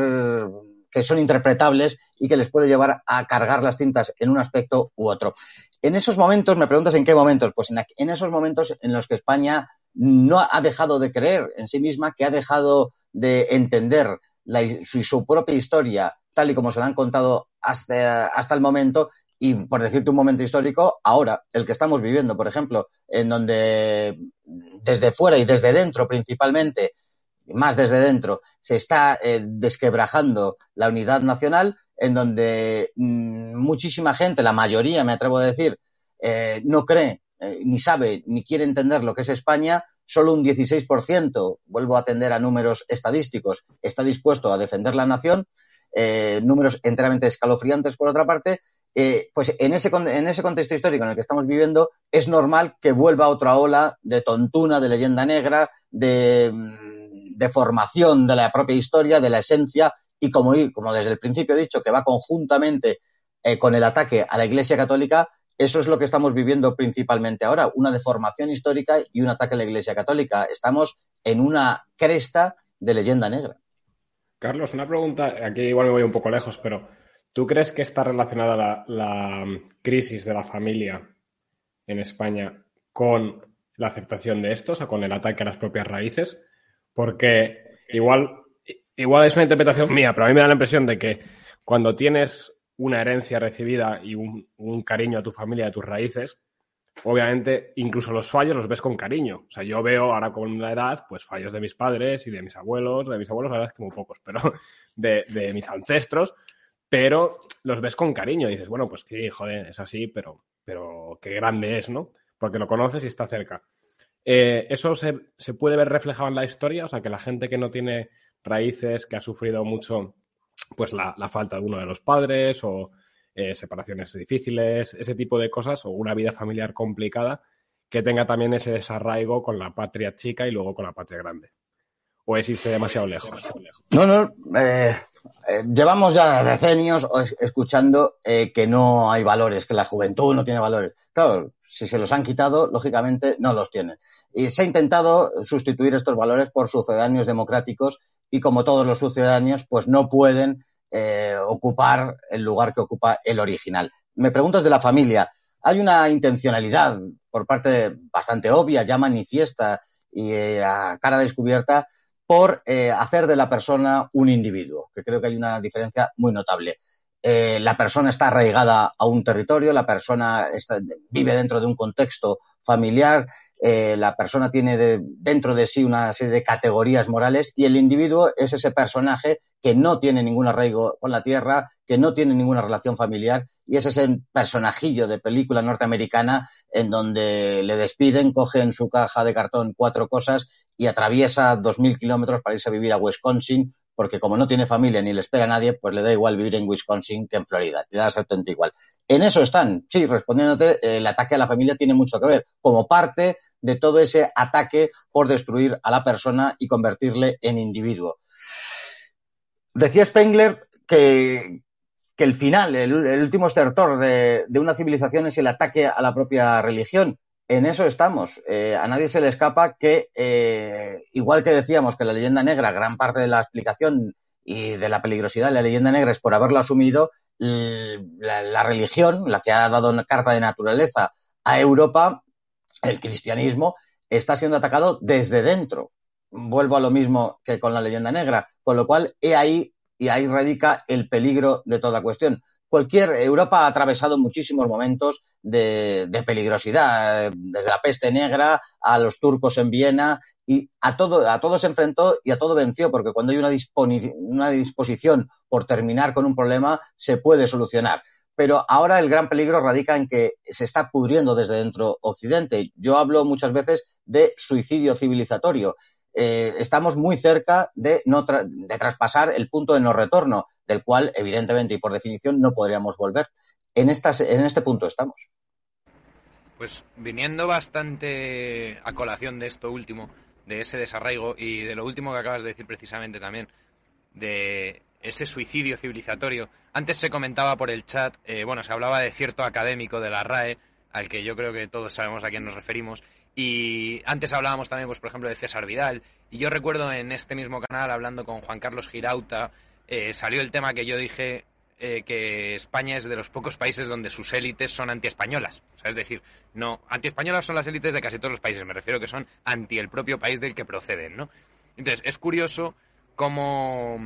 que son interpretables y que les puede llevar a cargar las tintas en un aspecto u otro. En esos momentos, me preguntas en qué momentos, pues en, esos momentos en los que España no ha dejado de creer en sí misma, que ha dejado de entender su, propia historia tal y como se la han contado hasta, hasta el momento y por decirte un momento histórico, ahora, el que estamos viviendo, por ejemplo, en donde desde fuera y desde dentro principalmente más desde dentro, se está eh, desquebrajando la unidad nacional, en donde mm, muchísima gente, la mayoría, me atrevo a decir, eh, no cree, eh, ni sabe, ni quiere entender lo que es España, solo un 16%, vuelvo a atender a números estadísticos, está dispuesto a defender la nación, números enteramente escalofriantes por otra parte, pues en ese, en ese contexto histórico en el que estamos viviendo, es normal que vuelva otra ola de tontuna, de leyenda negra, de mm, de la propia historia, de la esencia, y como, desde el principio he dicho, que va conjuntamente eh, con el ataque a la Iglesia Católica, eso es lo que estamos viviendo principalmente ahora, una deformación histórica y un ataque a la Iglesia Católica. Estamos en una cresta de leyenda negra. Carlos, una pregunta, aquí igual me voy un poco lejos, pero ¿tú crees que está relacionada la, crisis de la familia en España con la aceptación de estos, o con el ataque a las propias raíces? Porque igual, igual es una interpretación mía, pero a mí me da la impresión de que cuando tienes una herencia recibida y un, un cariño a tu familia, a tus raíces, obviamente, incluso los fallos los ves con cariño. O sea, yo veo ahora con la edad, pues fallos de mis padres y de mis abuelos, de mis abuelos, la verdad es que muy pocos, pero de, de mis ancestros, pero los ves con cariño. Y dices, bueno, pues sí, joder, es así, pero, pero qué grande es, ¿no? Porque lo conoces y está cerca. Eh, ¿Eso se, se puede ver reflejado en la historia? O sea, que la gente que no tiene raíces, que ha sufrido mucho, pues la, falta de uno de los padres o eh, separaciones difíciles, ese tipo de cosas, o una vida familiar complicada, que tenga también ese desarraigo con la patria chica y luego con la patria grande. ¿O irse demasiado lejos? No, no. Eh, eh, llevamos ya decenios escuchando que no hay valores, que la juventud no tiene valores. Claro, si se los han quitado, lógicamente no los tienen. Y se ha intentado sustituir estos valores por sucedáneos democráticos y como todos los sucedáneos, pues no pueden eh, ocupar el lugar que ocupa el original. Me preguntas de la familia. Hay una intencionalidad por parte bastante obvia, ya manifiesta y eh, a cara descubierta por eh, hacer de la persona un individuo, que creo que hay una diferencia muy notable. la persona está arraigada a un territorio, la persona vive dentro de un contexto familiar, la persona tiene dentro de sí una serie de categorías morales y el individuo es ese personaje que no tiene ningún arraigo con la tierra, que no tiene ninguna relación familiar, y ese es el personajillo de película norteamericana en donde le despiden, coge en su caja de cartón cuatro cosas y atraviesa dos mil kilómetros para irse a vivir a Wisconsin, porque como no tiene familia ni le espera a nadie, pues le da igual vivir en Wisconsin que en Florida, te da exactamente igual. En eso están, sí, respondiéndote, el ataque a la familia tiene mucho que ver, como parte de todo ese ataque por destruir a la persona y convertirle en individuo. Decía Spengler que, el final, el, último estertor de, una civilización es el ataque a la propia religión. En eso estamos. Eh, a nadie se le escapa que, eh, igual que decíamos que la leyenda negra, gran parte de la explicación y de la peligrosidad de la leyenda negra es por haberlo asumido, la, la religión, la que ha dado una carta de naturaleza a Europa, el cristianismo, está siendo atacado desde dentro vuelvo a lo mismo que con la leyenda negra, con lo cual he ahí y ahí radica el peligro de toda cuestión. Cualquier Europa ha atravesado muchísimos momentos de, peligrosidad, desde la peste negra a los turcos en Viena y a todo, a todo se enfrentó y a todo venció, porque cuando hay una, una disposición por terminar con un problema, se puede solucionar pero ahora el gran peligro radica en que se está pudriendo desde dentro Occidente. Yo hablo muchas veces de suicidio civilizatorio eh, estamos muy cerca de, no de traspasar el punto de no retorno, del cual, evidentemente y por definición, no podríamos volver. En, estas, en este punto estamos. Pues viniendo bastante a colación de esto último, de ese desarraigo y de lo último que acabas de decir precisamente también, de ese suicidio civilizatorio. Antes se comentaba por el chat, eh, bueno, se hablaba de cierto académico de la RAE, al que yo creo que todos sabemos a quién nos referimos, y antes hablábamos también, pues, por ejemplo, de César Vidal. Y yo recuerdo en este mismo canal, hablando con Juan Carlos Girauta, eh, salió el tema que yo dije eh, que España es de los pocos países donde sus élites son antiespañolas. O sea, es decir, no, antiespañolas son las élites de casi todos los países. Me refiero que son anti el propio país del que proceden, ¿no? Entonces, es curioso cómo,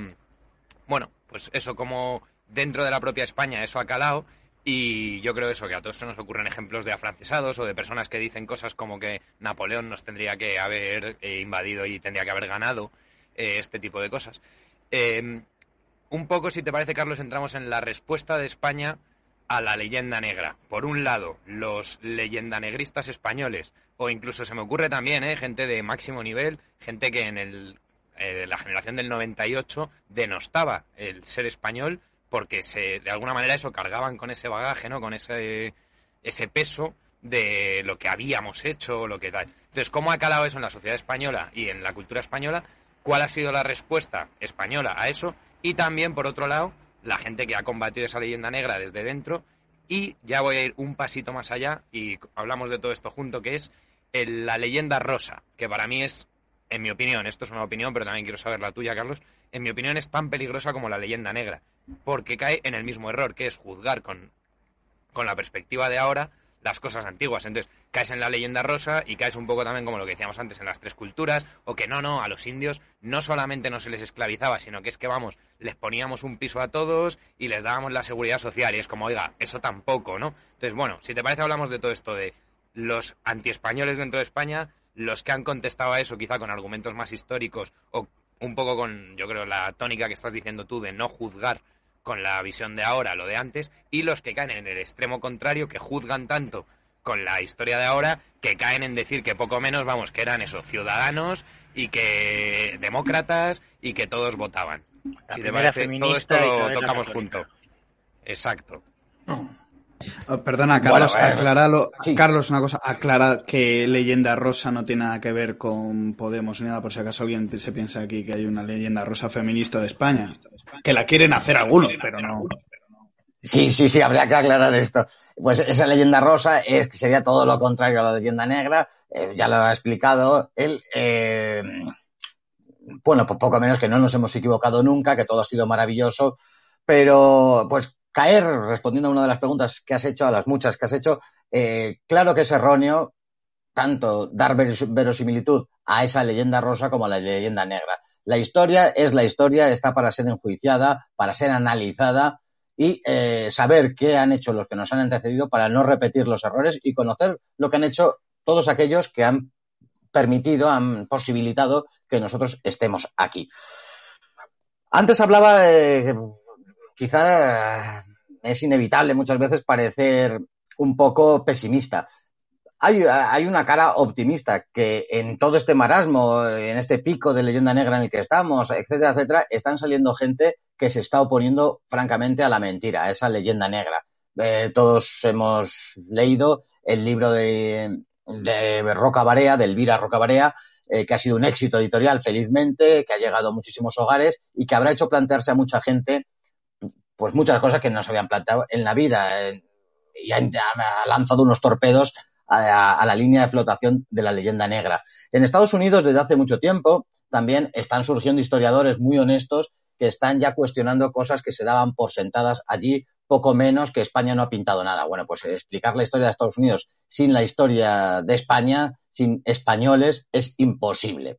bueno, pues eso, como dentro de la propia España eso ha calado y yo creo eso, que a todos se nos ocurren ejemplos de afrancesados o de personas que dicen cosas como que Napoleón nos tendría que haber eh, invadido y tendría que haber ganado, eh, este tipo de cosas. Em, un poco, si te parece, Carlos, entramos en la respuesta de España a la leyenda negra. Por un lado, los leyendanegristas españoles, o incluso se me ocurre también, ¿eh? gente de máximo nivel, gente que en el, eh, la generación del 98 denostaba el ser español porque se, de alguna manera eso cargaban con ese bagaje, ¿no? Con ese, ese peso de lo que habíamos hecho, lo que tal. Entonces, ¿cómo ha calado eso en la sociedad española y en la cultura española? ¿Cuál ha sido la respuesta española a eso? Y también, por otro lado, la gente que ha combatido esa leyenda negra desde dentro. Y ya voy a ir un pasito más allá y hablamos de todo esto junto, que es la leyenda rosa, que para mí es en mi opinión, esto es una opinión, pero también quiero saber la tuya, Carlos, en mi opinión es tan peligrosa como la leyenda negra, porque cae en el mismo error, que es juzgar con, con la perspectiva de ahora las cosas antiguas. Entonces, caes en la leyenda rosa y caes un poco también como lo que decíamos antes en las tres culturas, o que no, no, a los indios no solamente no se les esclavizaba, sino que es que, vamos, les poníamos un piso a todos y les dábamos la seguridad social. Y es como, oiga, eso tampoco, ¿no? Entonces, bueno, si te parece, hablamos de todo esto de los antiespañoles dentro de España, los que han contestado a eso quizá con argumentos más históricos o un poco con, yo creo, la tónica que estás diciendo tú de no juzgar con la visión de ahora lo de antes, y los que caen en el extremo contrario, que juzgan tanto con la historia de ahora, que caen en decir que poco menos, vamos, que eran esos ciudadanos y que demócratas y que todos votaban. si te parece, todo esto lo tocamos junto. Exacto. Oh, perdona, Carlos, aclaralo. Carlos, una cosa, aclarar que Leyenda Rosa no tiene nada que ver con Podemos ni nada, por si acaso alguien se piensa aquí que hay una Leyenda Rosa feminista de España. Que la quieren hacer algunos, pero no. Sí, sí, sí, habría que aclarar esto. Pues esa leyenda rosa es sería todo lo contrario a la leyenda negra. Eh, ya lo ha explicado él. Eh, bueno, pues poco menos que no nos hemos equivocado nunca, que todo ha sido maravilloso. Pero, pues caer, respondiendo a una de las preguntas que has hecho, a las muchas que has hecho, eh, claro que es erróneo tanto dar verosimilitud a esa leyenda rosa como a la leyenda negra. La historia es la historia, está para ser enjuiciada, para ser analizada y eh, saber qué han hecho los que nos han antecedido para no repetir los errores y conocer lo que han hecho todos aquellos que han permitido, han posibilitado que nosotros estemos aquí. Antes hablaba, eh, quizá es inevitable muchas veces parecer un poco pesimista. Hay, una cara optimista que en todo este marasmo, en este pico de leyenda negra en el que estamos, etcétera, etcétera, están saliendo gente que se está oponiendo francamente a la mentira, a esa leyenda negra. Eh, todos hemos leído el libro de, de Roca Barea, de Elvira Roca Barea, eh, que ha sido un éxito editorial, felizmente, que ha llegado a muchísimos hogares y que habrá hecho plantearse a mucha gente pues muchas cosas que no se habían planteado en la vida y ha, lanzado unos torpedos a, la línea de flotación de la leyenda negra. En Estados Unidos, desde hace mucho tiempo, también están surgiendo historiadores muy honestos que están ya cuestionando cosas que se daban por sentadas allí, poco menos que España no ha pintado nada. Bueno, pues explicar la historia de Estados Unidos sin la historia de España, sin españoles, es imposible,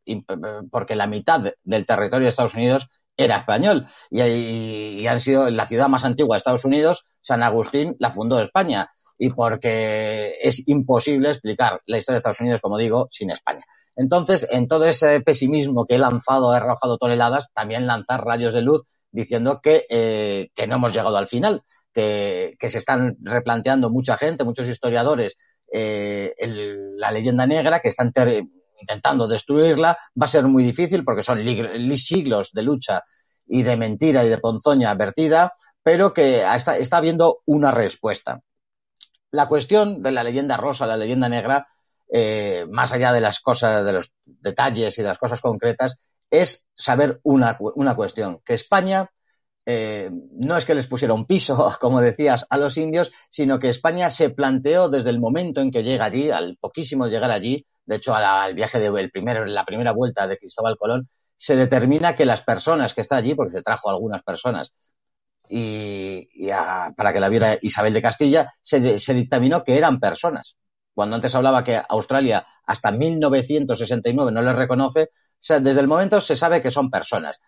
porque la mitad del territorio de Estados Unidos era español y, han sido la ciudad más antigua de Estados Unidos, San Agustín la fundó España y porque es imposible explicar la historia de Estados Unidos, como digo, sin España. Entonces, en todo ese pesimismo que he lanzado, he arrojado toneladas, también lanzar rayos de luz diciendo que, eh, que no hemos llegado al final, que, que, se están replanteando mucha gente, muchos historiadores, eh, la leyenda negra, que están intentando destruirla, va a ser muy difícil porque son siglos de lucha y de mentira y de ponzoña vertida, pero que está, está habiendo una respuesta. La cuestión de la leyenda rosa, la leyenda negra, eh, más allá de las cosas, de los detalles y de las cosas concretas, es saber una, una cuestión, que España eh, no es que les pusiera un piso, como decías, a los indios, sino que España se planteó desde el momento en que llega allí, al poquísimo llegar allí, de hecho, al viaje de el primer, la primera vuelta de Cristóbal Colón, se determina que las personas que están allí, porque se trajo algunas personas, y, para que la viera Isabel de Castilla, se, se dictaminó que eran personas. Cuando antes hablaba que Australia hasta 1969 no les reconoce, o sea, desde el momento se sabe que son personas.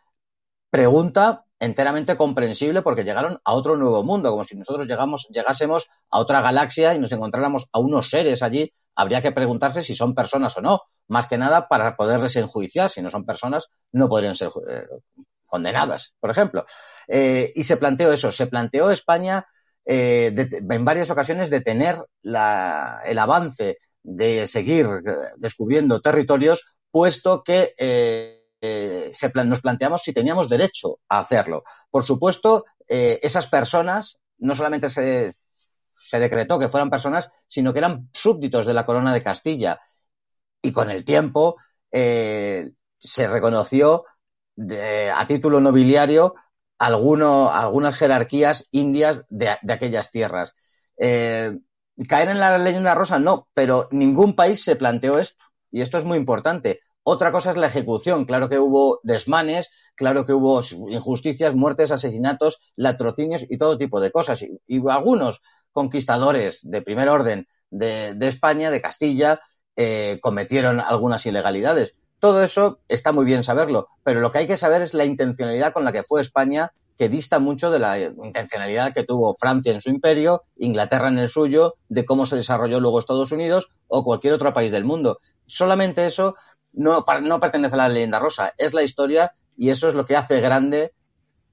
Pregunta enteramente comprensible porque llegaron a otro nuevo mundo, como si nosotros llegamos, llegásemos a otra galaxia y nos encontráramos a unos seres allí habría que preguntarse si son personas o no, más que nada para poderles enjuiciar. Si no son personas, no podrían ser eh, condenadas, por ejemplo. Eh, y se planteó eso, se planteó España eh, en varias ocasiones de tener el avance de seguir descubriendo territorios, puesto que se nos planteamos si teníamos derecho a hacerlo. Por supuesto, esas personas no solamente se, se decretó que fueran personas, sino que eran súbditos de la corona de Castilla. Y con el tiempo eh, se reconoció a título nobiliario algunas jerarquías indias de, aquellas tierras. Eh, caer en la leyenda rosa no, pero ningún país se planteó esto. Y esto es muy importante. Otra cosa es la ejecución. Claro que hubo desmanes, claro que hubo injusticias, muertes, asesinatos, latrocinios y todo tipo de cosas. Y, algunos conquistadores de primer orden de, España, de Castilla, eh, cometieron algunas ilegalidades. Todo eso está muy bien saberlo, pero lo que hay que saber es la intencionalidad con la que fue España, que dista mucho de la intencionalidad que tuvo Francia en su imperio, Inglaterra en el suyo, de cómo se desarrolló luego Estados Unidos o cualquier otro país del mundo. Solamente eso no, no pertenece a la leyenda rosa, es la historia y eso es lo que hace grande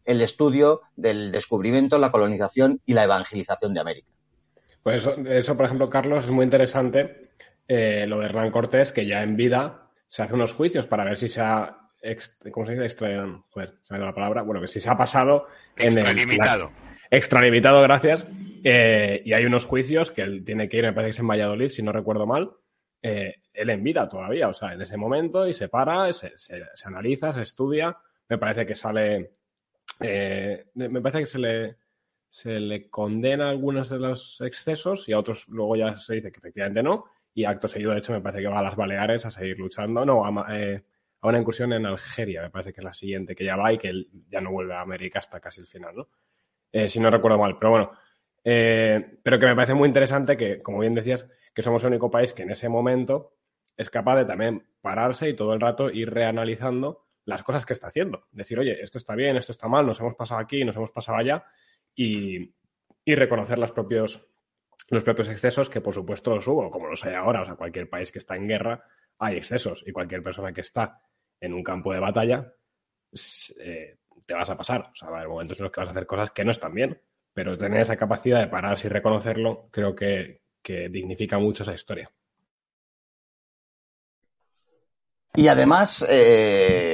el estudio del descubrimiento, la colonización y la evangelización de América. Pues eso, por ejemplo, Carlos, es muy interesante eh, lo de Hernán Cortés, que ya en vida se hace unos juicios para ver si se ha ¿cómo se dice? Extra, joder, se la palabra. Bueno, que si se ha pasado extralimitado. en el, extralimitado, gracias. Eh, y hay unos juicios que él tiene que ir, me parece que es en Valladolid, si no recuerdo mal, eh, él en vida todavía, o sea, en ese momento y se para, se, se, analiza, se estudia, me parece que sale, eh, me parece que se le, se le condena algunos de los excesos y a otros luego ya se dice que efectivamente no, y acto seguido, de hecho, me parece que va a las Baleares a seguir luchando, no, a, eh, a una incursión en Algeria, me parece que es la siguiente, que ya va y que ya no vuelve a América hasta casi el final, ¿no? si no recuerdo mal, pero bueno, pero que me parece muy interesante que, como bien decías, que somos el único país que en ese momento es capaz de también pararse y todo el rato ir reanalizando las cosas que está haciendo. Decir, oye, esto está bien, esto está mal, nos hemos pasado aquí, nos hemos pasado allá y, reconocer los propios, los propios excesos que por supuesto los hubo, como los hay ahora. O sea, cualquier país que está en guerra hay excesos y cualquier persona que está en un campo de batalla eh, te vas a pasar. O sea, va a haber momentos en los que vas a hacer cosas que no están bien, pero tener esa capacidad de pararse y reconocerlo creo que, que dignifica mucho esa historia. Y además eh,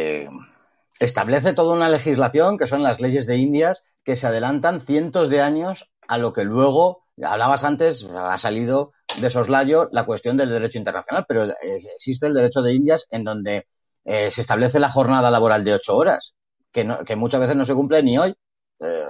establece toda una legislación que son las leyes de Indias que se adelantan cientos de años a lo que luego, hablabas antes, ha salido de soslayo la cuestión del derecho internacional, pero eh, existe el derecho de Indias en donde eh, se establece la jornada laboral de ocho horas, que, que muchas veces no se cumple ni hoy. Eh,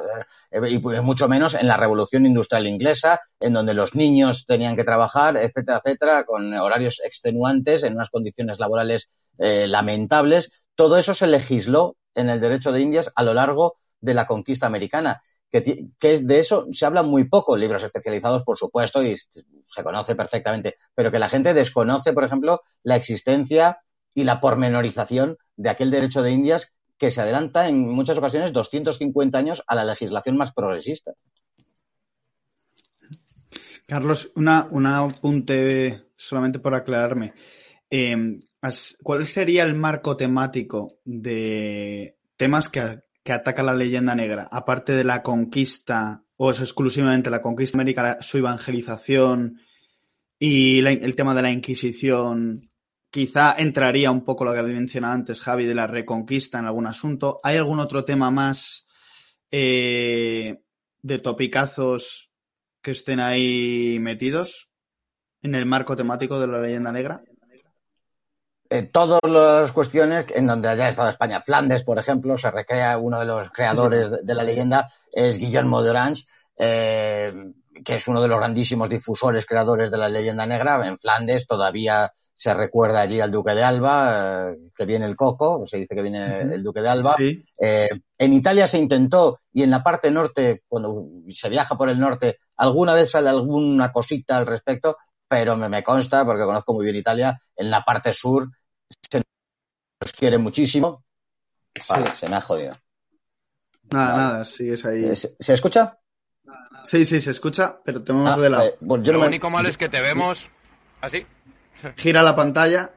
y pues, mucho menos en la revolución industrial inglesa, en donde los niños tenían que trabajar, etcétera, etcétera, con horarios extenuantes, en unas condiciones laborales lamentables. Todo eso se legisló en el derecho de Indias a lo largo de la conquista americana. Que, de eso se habla muy poco, libros especializados, por supuesto, y se conoce perfectamente, pero que la gente desconoce, por ejemplo, la existencia y la pormenorización de aquel derecho de Indias que se adelanta en muchas ocasiones 250 años a la legislación más progresista. Carlos, una, un apunte solamente por aclararme. Em, ¿Cuál sería el marco temático de temas que, ataca la leyenda negra? Aparte de la conquista, o es exclusivamente la conquista americana, su evangelización y el tema de la Inquisición Quizá entraría un poco lo que mencionado antes Javi de la reconquista en algún asunto. ¿Hay algún otro tema más eh, de topicazos que estén ahí metidos en el marco temático de la leyenda negra? Eh, todas las cuestiones en donde haya estado España, Flandes, por ejemplo, se recrea uno de los creadores de, la leyenda, es Guillermo de Orange, eh, que es uno de los grandísimos difusores, creadores de la leyenda negra. En Flandes todavía se recuerda allí al Duque de Alba, eh, que viene el coco, se dice que viene el Duque de Alba. Eh, en Italia se intentó, y en la parte norte, cuando se viaja por el norte, alguna vez sale alguna cosita al respecto, pero me, me consta, porque conozco muy bien Italia, en la parte sur se nos quiere muchísimo. se me ha jodido. Nada, nada, sigues ahí. Eh, ¿Se, escucha? Sí, sí, se escucha, pero tenemos ah, de lado. Pues Lo único malo es que te vemos así. Gira la pantalla.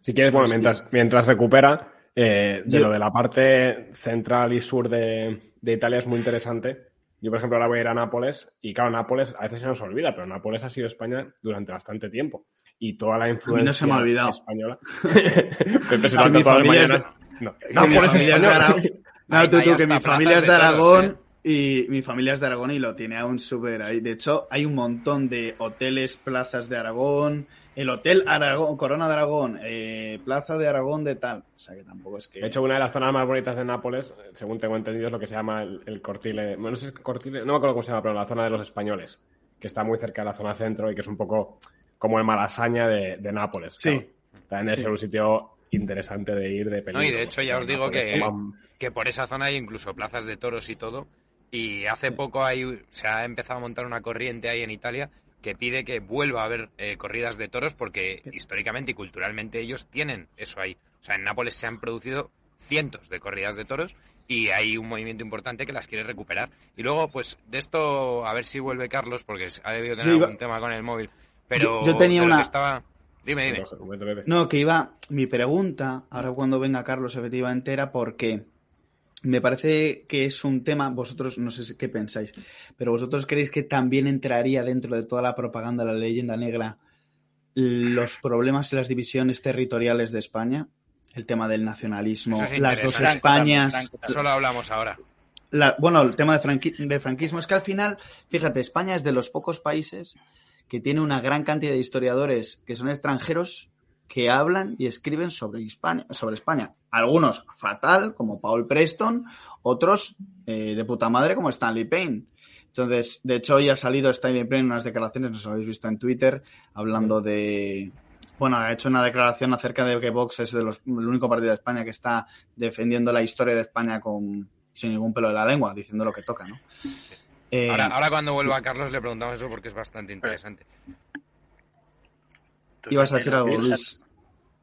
Si quieres, bueno, mientras, mientras recupera, eh, de lo de la parte central y sur de, Italia es muy interesante. Yo, por ejemplo, ahora voy a ir a Nápoles y, claro, Nápoles a veces se nos olvida, pero Nápoles ha sido España durante bastante tiempo. Y toda la influencia no se me ha olvidado. española. No, Nápoles es española. No, tú, tú, que mi familia es de Aragón y mi familia es de Aragón y lo tiene aún súper ahí. De hecho, hay un montón de hoteles, plazas de Aragón, el Hotel Aragón, Corona de Aragón, eh, Plaza de Aragón de tal. O sea que tampoco es que. De hecho, una de las zonas más bonitas de Nápoles, según tengo entendido, es lo que se llama el, Cortile. Bueno, no sé si es Cortile, no me acuerdo cómo se llama, pero la zona de los españoles, que está muy cerca de la zona centro y que es un poco como el Malasaña de, Nápoles. Sí. También es un sitio interesante de ir de película. No, y de hecho ya os digo que, que por esa zona hay incluso plazas de toros y todo. Y hace poco hay, se ha empezado a montar una corriente ahí en Italia que pide que vuelva a haber eh, corridas de toros porque históricamente y culturalmente ellos tienen eso ahí. O sea, en Nápoles se han producido cientos de corridas de toros y hay un movimiento importante que las quiere recuperar. Y luego, pues de esto, a ver si vuelve Carlos, porque ha debido tener algún tema con el móvil. Pero yo, tenía una... Estaba... Dime, dime. No, que iba. Mi pregunta, ahora cuando venga Carlos, efectivamente, era porque me parece que es un tema, vosotros no sé qué pensáis, pero vosotros creéis que también entraría dentro de toda la propaganda, la leyenda negra, los problemas y las divisiones territoriales de España, el tema del nacionalismo, las dos Españas. Solo hablamos ahora. bueno, el tema del franquismo es que al final, fíjate, España es de los pocos países que tiene una gran cantidad de historiadores que son extranjeros que hablan y escriben sobre España, sobre España. Algunos fatal, como Paul Preston, otros eh, de puta madre, como Stanley Payne. Entonces, de hecho, hoy ha salido Stanley Payne en unas declaraciones, nos habéis visto en Twitter, hablando de. Bueno, ha hecho una declaración acerca de que Vox es de los, el único partido de España que está defendiendo la historia de España con, sin ningún pelo de la lengua, diciendo lo que toca, ¿no? Eh, ahora, cuando vuelva a Carlos le preguntamos eso porque es bastante interesante. Ibas a decir algo, Luis.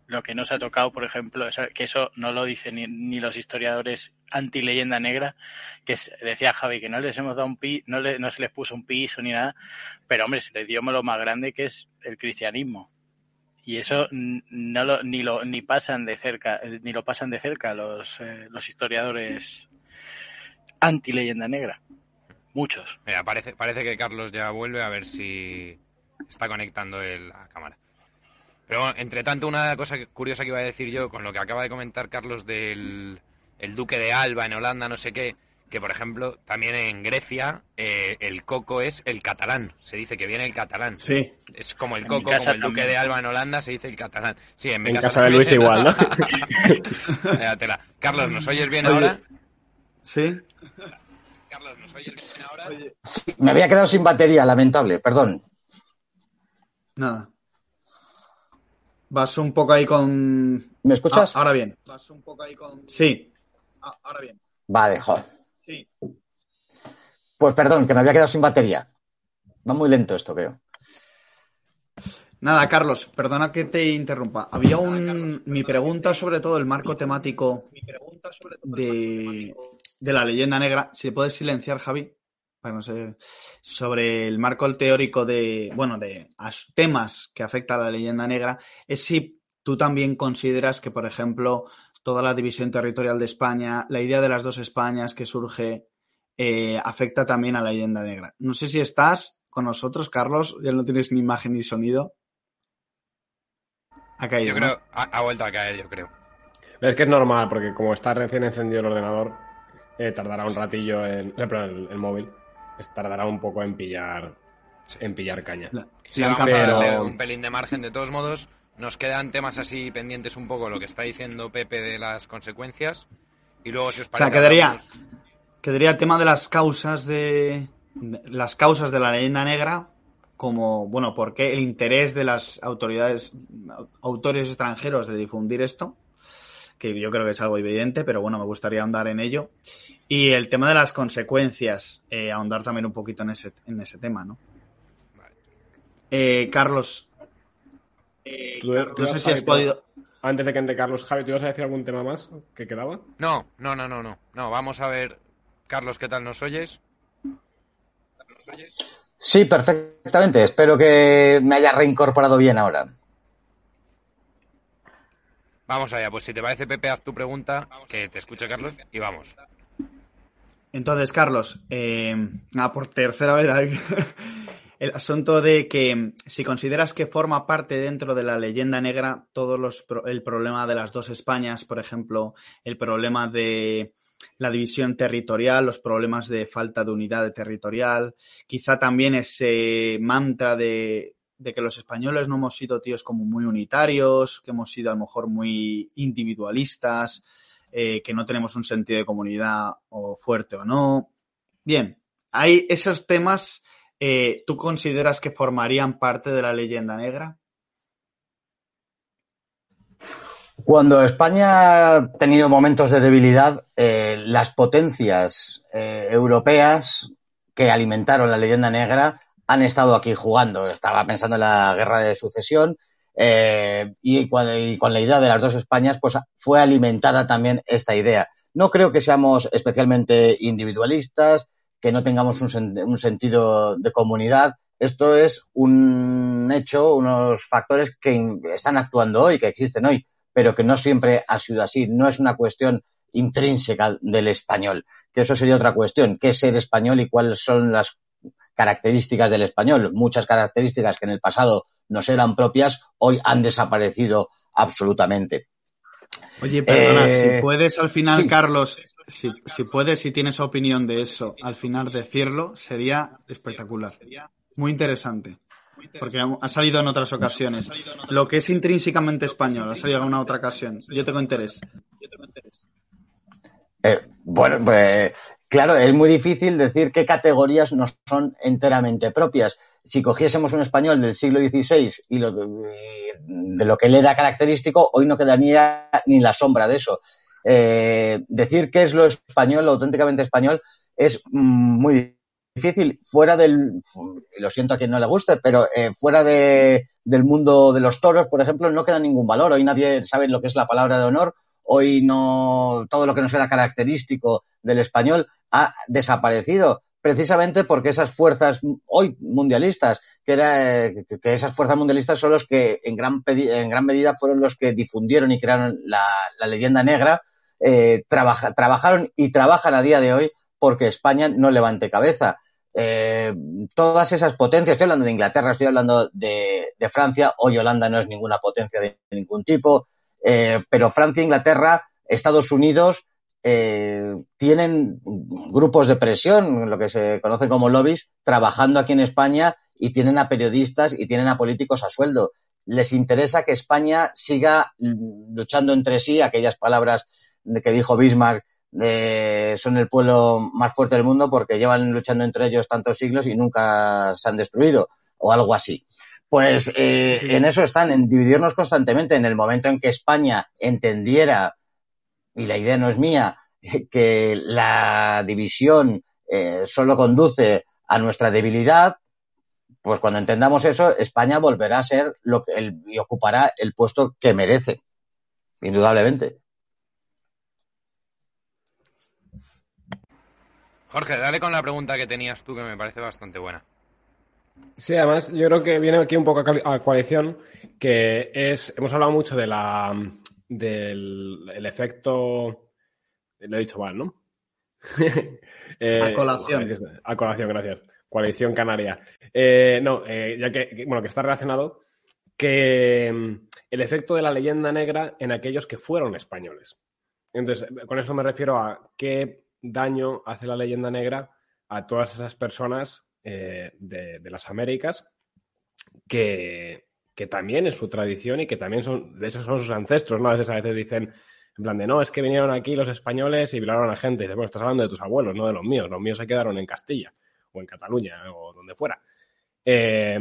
Lo que nos ha tocado, por ejemplo, es que eso no lo dicen ni, los historiadores anti-leyenda negra, que decía Javi que no les hemos dado un pi, no, no se les puso un piso ni nada, pero hombre, se les dio lo más grande que es el cristianismo. Y eso no lo, ni lo ni pasan de cerca, ni lo pasan de cerca los, eh, los historiadores anti-leyenda negra. Muchos. Mira, parece, parece que Carlos ya vuelve a ver si está conectando el, la cámara. Pero entre tanto, una cosa curiosa que iba a decir yo con lo que acaba de comentar Carlos del el Duque de Alba en Holanda, no sé qué, que por ejemplo también en Grecia eh, el coco es el catalán, se dice que viene el catalán. Sí. Es como el coco, como el Duque de Alba en Holanda se dice el catalán. Sí, en, mi casa, de Luis igual, ¿no? Carlos, ¿nos oyes bien ahora? Sí. Carlos, ¿nos oyes bien? me había quedado sin batería, lamentable, perdón. Nada. Vas un poco ahí con. ¿Me escuchas? Ah, ahora bien. Vas un poco ahí con. Sí. Ah, ahora bien. Vale, joder. Sí. Pues perdón, que me había quedado sin batería. Va muy lento esto, veo. Nada, Carlos, perdona que te interrumpa. Había un. Mi pregunta sobre todo el marco temático de, de la leyenda negra. Si puedes silenciar, Javi no sobre el marco teórico de, bueno, de temas que afecta a la leyenda negra, es si tú también consideras que, por ejemplo, toda la división territorial de España, la idea de las dos Españas que surge, eh, afecta también a la leyenda negra. No sé si estás con nosotros, Carlos, ya no tienes ni imagen ni sonido. Ha caído. Yo creo, ha, vuelto a caer, yo creo. Es que es normal, porque como está recién encendido el ordenador, eh, tardará un ratillo en, el móvil tardará un poco en pillar, en pillar caña. Sí, vamos a darle un pelín de margen. De todos modos, nos quedan temas así pendientes un poco lo que está diciendo Pepe de las consecuencias. Y luego, si os parece. O sea, quedaría, quedaría el tema de las causas de, las causas de la leyenda negra, como, bueno, por qué el interés de las autoridades, autores extranjeros de difundir esto, que yo creo que es algo evidente, pero bueno, me gustaría ahondar en ello. Y el tema de las consecuencias, eh, ahondar también un poquito en ese, en ese tema, ¿no? Eh, Carlos, eh, no sé si has podido... Antes de que entre Carlos, Javi, ¿te ibas a decir algún tema más que quedaba? No, no, no, no, no. No, vamos a ver, Carlos, ¿qué tal nos oyes? ¿Nos oyes? Sí, perfectamente. Espero que me haya reincorporado bien ahora. Vamos allá, pues si te parece, Pepe, haz tu pregunta, que te escuche Carlos, y vamos. Entonces, Carlos, eh, ah, por tercera vez, el asunto de que si consideras que forma parte dentro de la leyenda negra todos los el problema de las dos Españas, por ejemplo, el problema de la división territorial, los problemas de falta de unidad territorial, quizá también ese mantra de, de que los españoles no hemos sido tíos como muy unitarios, que hemos sido a lo mejor muy individualistas, eh, que no tenemos un sentido de comunidad o fuerte o no. Bien, hay esos temas eh, ¿tú consideras que formarían parte de la leyenda negra? Cuando España ha tenido momentos de debilidad, eh, las potencias eh, europeas que alimentaron la leyenda negra han estado aquí jugando. Estaba pensando en la guerra de sucesión eh, y, con la idea de las dos Españas, pues fue alimentada también esta idea. No creo que seamos especialmente individualistas, que no tengamos un, un sentido de comunidad. Esto es un hecho, unos factores que están actuando hoy, que existen hoy pero que no siempre ha sido así. No es una cuestión intrínseca del español, que eso sería otra cuestión. ¿Qué es ser español y cuáles son las características del español? Muchas características que en el pasado nos eran propias, hoy han desaparecido absolutamente. Oye, perdona, si eh, puedes al final, Carlos, si, si puedes, si tienes opinión de eso, al final decirlo, sería espectacular. Muy interesante. Porque ha salido en otras ocasiones. Lo que es intrínsecamente español, ha salido en una otra ocasión. Yo tengo interés. Eh, bueno, pues claro, es muy difícil decir qué categorías nos son enteramente propias. Si cogiésemos un español del siglo XVI y lo, de lo que él era característico, hoy no quedaría ni la sombra de eso. Eh, decir qué es lo español, lo auténticamente español, es muy difícil fuera del, lo siento a quien no le guste, pero eh, fuera de, del mundo de los toros, por ejemplo, no queda ningún valor. Hoy nadie sabe lo que es la palabra de honor. Hoy no, todo lo que nos era característico del español ha desaparecido precisamente porque esas fuerzas hoy mundialistas, que, era, que esas fuerzas mundialistas son los que en gran, en gran medida fueron los que difundieron y crearon la, leyenda negra, eh, trabajaron y trabajan a día de hoy porque España no levante cabeza. Eh, todas esas potencias, estoy hablando de Inglaterra, estoy hablando de, Francia, hoy Holanda no es ninguna potencia de ningún tipo, eh, pero Francia, Inglaterra, Estados Unidos eh, tienen grupos de presión, lo que se conoce como lobbies, trabajando aquí en España y tienen a periodistas y tienen a políticos a sueldo. Les interesa que España siga luchando entre sí, aquellas palabras que dijo Bismarck son el pueblo más fuerte del mundo porque llevan luchando entre ellos tantos siglos y nunca se han destruido o algo así. Pues eh, en eso están, en dividirnos constantemente. En el momento en que España entendiera, y la idea no es mía, que la división eh, solo conduce a nuestra debilidad, pues cuando entendamos eso, España volverá a ser lo que el, y ocupará el puesto que merece, indudablemente. Jorge, dale con la pregunta que tenías tú, que me parece bastante buena. Sí, además, yo creo que viene aquí un poco a coalición, que es, hemos hablado mucho de la del efecto, lo he dicho mal, ¿no? eh, a colación. A colación, gracias. Coalición Canaria. Eh, no, eh, ya que, bueno, que está relacionado, que mm, el efecto de la leyenda negra en aquellos que fueron españoles. Entonces, con eso me refiero a qué daño hace la leyenda negra a todas esas personas eh, de, las Américas que, también es su tradición y que también son, de hecho son sus ancestros, ¿no? A veces, a veces dicen, en plan de, no, es que vinieron aquí los españoles y violaron a gente. Y dice, bueno, estás hablando de tus abuelos, no de los míos. Los míos se quedaron en Castilla o en Cataluña o donde fuera. Eh,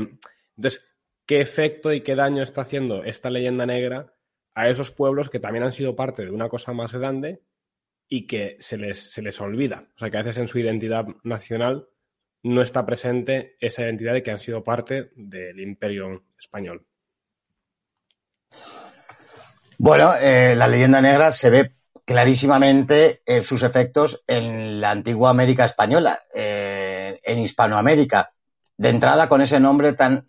entonces, ¿qué efecto y qué daño está haciendo esta leyenda negra a esos pueblos que también han sido parte de una cosa más grande y que se les, se les olvida. O sea, que a veces en su identidad nacional no está presente esa identidad de que han sido parte del imperio español. Bueno, eh, la leyenda negra se ve clarísimamente eh, sus efectos en la antigua América española, eh, en Hispanoamérica. De entrada, con ese nombre tan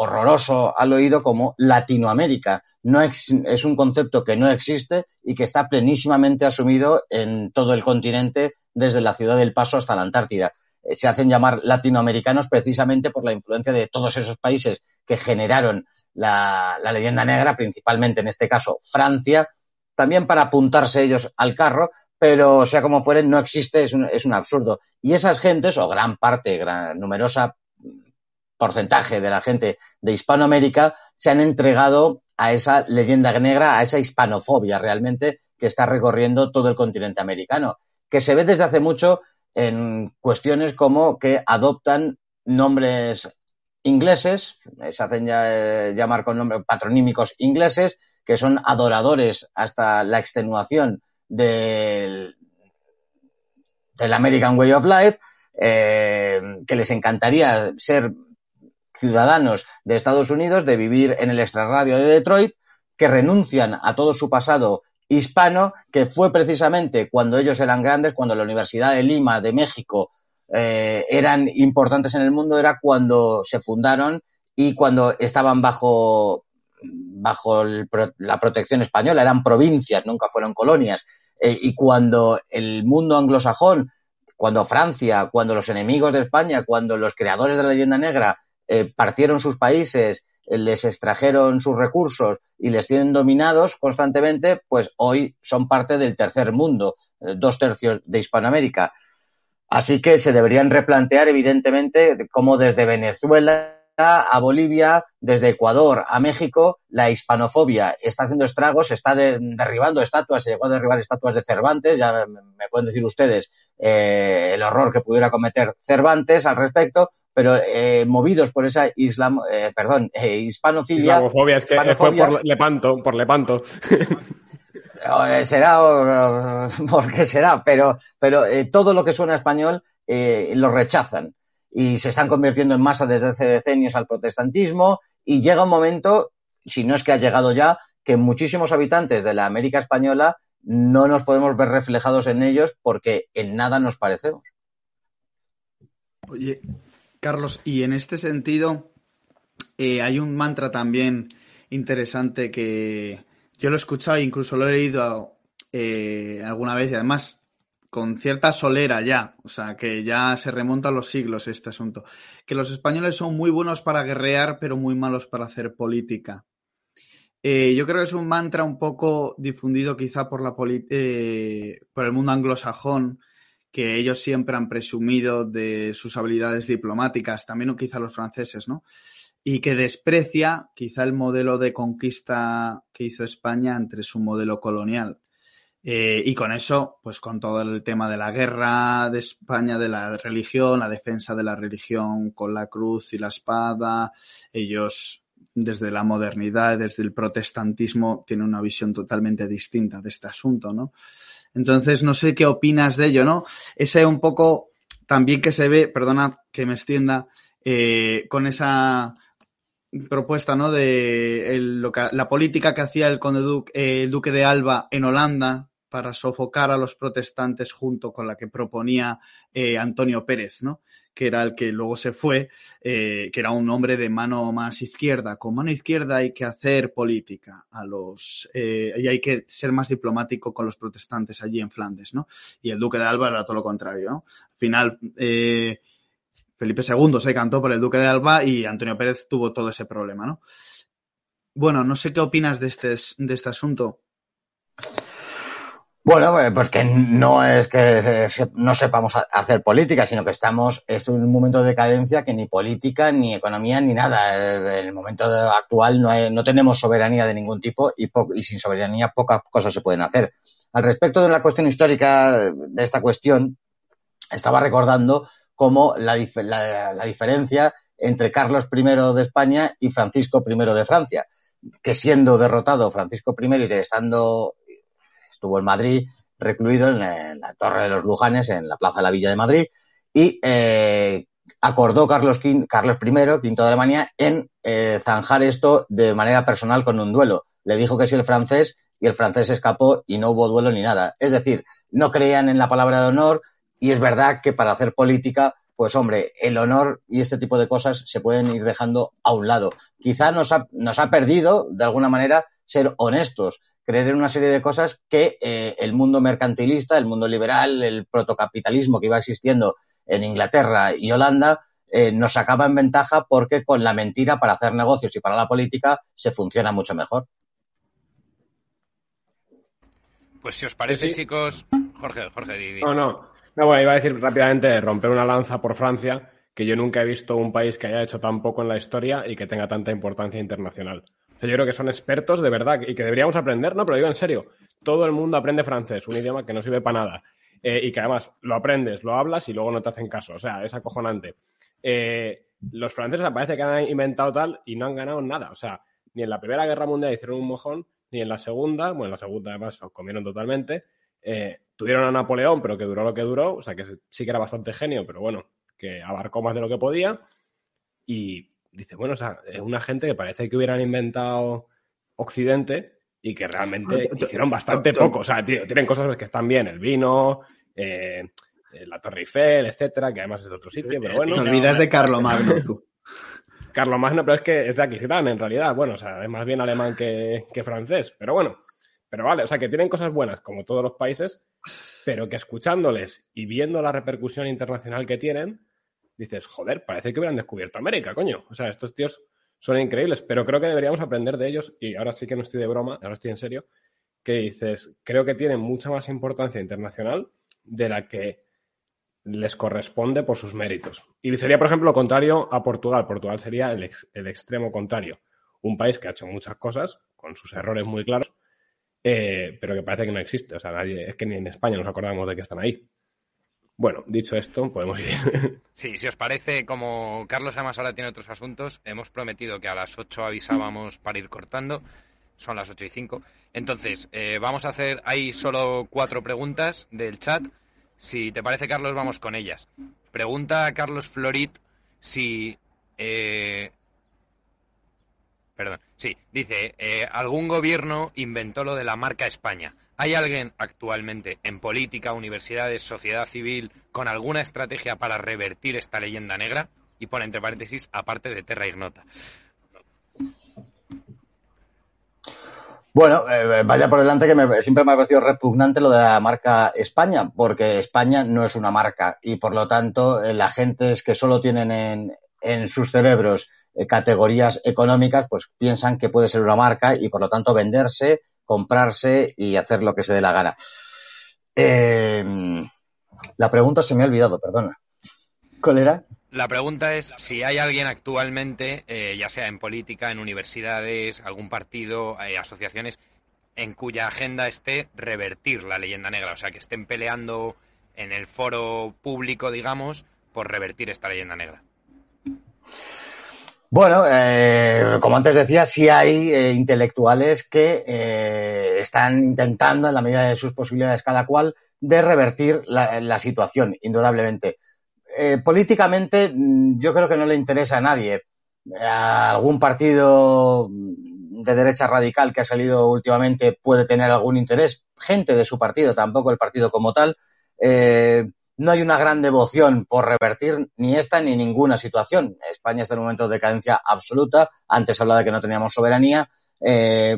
horroroso al oído como Latinoamérica. No es, un concepto que no existe y que está plenísimamente asumido en todo el continente, desde la ciudad del Paso hasta la Antártida. Eh, se hacen llamar latinoamericanos precisamente por la influencia de todos esos países que generaron la, leyenda negra, principalmente en este caso Francia, también para apuntarse ellos al carro, pero sea como fuere, no existe, es un, es un absurdo. Y esas gentes, o gran parte, gran, numerosa porcentaje de la gente de Hispanoamérica se han entregado a esa leyenda negra, a esa hispanofobia realmente que está recorriendo todo el continente americano, que se ve desde hace mucho en cuestiones como que adoptan nombres ingleses, se hacen ya, llamar con nombres patronímicos ingleses, que son adoradores hasta la extenuación del, del American Way of Life, eh, que les encantaría ser ciudadanos de Estados Unidos, de vivir en el extrarradio de Detroit, que renuncian a todo su pasado hispano, que fue precisamente cuando ellos eran grandes, cuando la Universidad de Lima de México eh, eran importantes en el mundo, era cuando se fundaron y cuando estaban bajo, bajo la protección española, eran provincias, nunca fueron colonias. Eh, y cuando el mundo anglosajón, cuando Francia, cuando los enemigos de España, cuando los creadores de la leyenda negra eh, partieron sus países, les extrajeron sus recursos y les tienen dominados constantemente, pues hoy son parte del tercer mundo, dos tercios de Hispanoamérica. Así que se deberían replantear, evidentemente, cómo desde Venezuela a Bolivia, desde Ecuador a México, la hispanofobia está haciendo estragos, está derribando estatuas, se llegó a derribar estatuas de Cervantes, ya me, pueden decir ustedes eh, el horror que pudiera cometer Cervantes al respecto, pero eh, movidos por esa islam, eh, perdón, hispanofilia. Islamofobia, es que fue por Lepanto, por Lepanto. será porque será, pero, pero todo lo que suena español lo rechazan y se están convirtiendo en masa desde hace decenios al protestantismo y llega un momento, si no es que ha llegado ya, que muchísimos habitantes de la América española no nos podemos ver reflejados en ellos porque en nada nos parecemos. Oye, Carlos, y en este sentido eh, hay un mantra también interesante que yo lo he escuchado e incluso lo he leído eh, alguna vez y además con cierta solera ya, o sea, que ya se remonta a los siglos este asunto, que los españoles son muy buenos para guerrear, pero muy malos para hacer política. Eh, yo creo que es un mantra un poco difundido quizá por, la eh, por el mundo anglosajón, que ellos siempre han presumido de sus habilidades diplomáticas, también quizá los franceses, ¿no? Y que desprecia quizá el modelo de conquista que hizo España entre su modelo colonial. Eh, y con eso, pues con todo el tema de la guerra de España, de la religión, la defensa de la religión con la cruz y la espada, ellos desde la modernidad, desde el protestantismo, tienen una visión totalmente distinta de este asunto, ¿no? Entonces, no sé qué opinas de ello, ¿no? Ese un poco también que se ve, perdona que me extienda, eh, con esa propuesta, ¿no? De la política que hacía el conde duque, el duque de Alba en Holanda, para sofocar a los protestantes junto con la que proponía eh, Antonio Pérez, ¿no? Que era el que luego se fue, eh, que era un hombre de mano más izquierda. Con mano izquierda hay que hacer política a los eh, y hay que ser más diplomático con los protestantes allí en Flandes, ¿no? Y el duque de Alba era todo lo contrario, ¿no? Al final Felipe II se cantó por el duque de Alba y Antonio Pérez tuvo todo ese problema, ¿no? Bueno, no sé qué opinas de este, de este asunto. Bueno, eh, pues que no es que no sepamos hacer política, sino que estamos en un momento de decadencia que ni política, ni economía, ni nada. Eh, en el momento actual no, no tenemos soberanía de ningún tipo y, y sin soberanía pocas cosas se pueden hacer. Al respecto de la cuestión histórica de esta cuestión, estaba recordando cómo la, la, la diferencia entre Carlos I de España y Francisco I de Francia, que siendo derrotado Francisco I y estando estuvo en Madrid recluido en, la Torre de los Lujanes, en la Plaza de la Villa de Madrid, y eh, acordó Carlos, Carlos I, quinto de Alemania, en eh, zanjar esto de manera personal con un duelo. Le dijo que sí el francés y el francés escapó y no hubo duelo ni nada. Es decir, no creían en la palabra de honor y es verdad que para hacer política, pues hombre, el honor y este tipo de cosas se pueden ir dejando a un lado. Quizá nos ha, nos ha perdido, de alguna manera, ser honestos creer en una serie de cosas que eh, el mundo mercantilista, el mundo liberal, el protocapitalismo que iba existiendo en Inglaterra y Holanda, eh, nos sacaba en ventaja porque con la mentira para hacer negocios y para la política se funciona mucho mejor. Pues si os parece, chicos, Jorge, Jorge, No, no. No, bueno, iba a decir rápidamente romper una lanza por Francia, que yo nunca he visto un país que haya hecho tan poco en la historia y que tenga tanta importancia internacional yo creo que son expertos de verdad y que deberíamos aprender, no, pero digo en serio, todo el mundo aprende francés, un idioma que no sirve para nada. Eh, y que además lo aprendes, lo hablas y luego no te hacen caso. O sea, es acojonante. eh, los franceses parece que han inventado tal y no han ganado nada. O sea, ni en la Primera Guerra Mundial hicieron un mojón, ni en la Segunda, bueno, en la Segunda además los comieron totalmente. Eh, tuvieron a Napoleón, pero que duró lo que duró, o sea, que sí que era bastante genio, pero bueno, que abarcó más de lo que podía. Y dice, bueno, o sea, es una gente que parece que hubieran inventado Occidente y que realmente hicieron bastante poco. O sea, tío, tienen cosas que están bien, el vino, eh, la Torre Eiffel, etcétera, que además es de otro sitio, pero bueno. Te olvidas de Carlomagno, tú. Carlomagno, pero es que es de Aquisgrán, en realidad. Bueno, o sea, es más bien alemán que, que francés, pero bueno. Pero vale, o sea, que tienen cosas buenas, como todos los países, pero que escuchándoles y viendo la repercusión internacional que tienen, dices, joder, parece que hubieran descubierto América, coño. O sea, estos tíos son increíbles, pero creo que deberíamos aprender de ellos, y ahora sí que no estoy de broma, ahora estoy en serio, que dices, creo que tienen mucha más importancia internacional de la que les corresponde por sus méritos. Y sería, por ejemplo, lo contrario a Portugal. Portugal sería el, extremo contrario. Un país que ha hecho muchas cosas, con sus errores muy claros, eh, pero que parece que no existe. O sea, nadie, es que ni en España nos acordamos de que están ahí. Bueno, dicho esto, podemos ir. Sí, si os parece, como Carlos además ahora tiene otros asuntos, hemos prometido que a las 8 avisábamos para ir cortando. Son las 8 y 5. Entonces, eh, vamos a hacer, hay solo cuatro preguntas del chat. Si te parece, Carlos, vamos con ellas. Pregunta a Carlos Florit si eh, Perdón. Sí, dice, eh, algún gobierno inventó lo de la marca España. ¿Hay alguien actualmente en política, universidades, sociedad civil, con alguna estrategia para revertir esta leyenda negra? Y pone entre paréntesis, aparte de Terra Ignota. Bueno, eh, vaya por delante que siempre me ha parecido repugnante lo de la marca España, porque España no es una marca y por lo tanto eh, la gente que solo tienen en, en sus cerebros eh, categorías económicas, pues piensan que puede ser una marca y por lo tanto venderse, comprarse y hacer lo que se dé la gana. Em, la pregunta se me ha olvidado, perdona. ¿Cuál era? La pregunta es si hay alguien actualmente, eh, ya sea en política, en universidades, algún partido, eh, asociaciones, en cuya agenda esté revertir la leyenda negra, o sea, que estén peleando en el foro público, digamos, por revertir esta leyenda negra. Bueno, eh, como antes decía, sí hay eh, intelectuales que eh, están intentando, en la medida de sus posibilidades cada cual, de revertir la, situación, indudablemente. políticamente, mm, yo creo que no le interesa a nadie. Algún partido de derecha radical que ha salido últimamente puede tener algún interés, gente de su partido, tampoco el partido como tal no hay una gran devoción por revertir ni esta ni ninguna situación. España está en un momento de decadencia absoluta. Antes hablaba de que no teníamos soberanía. Eh,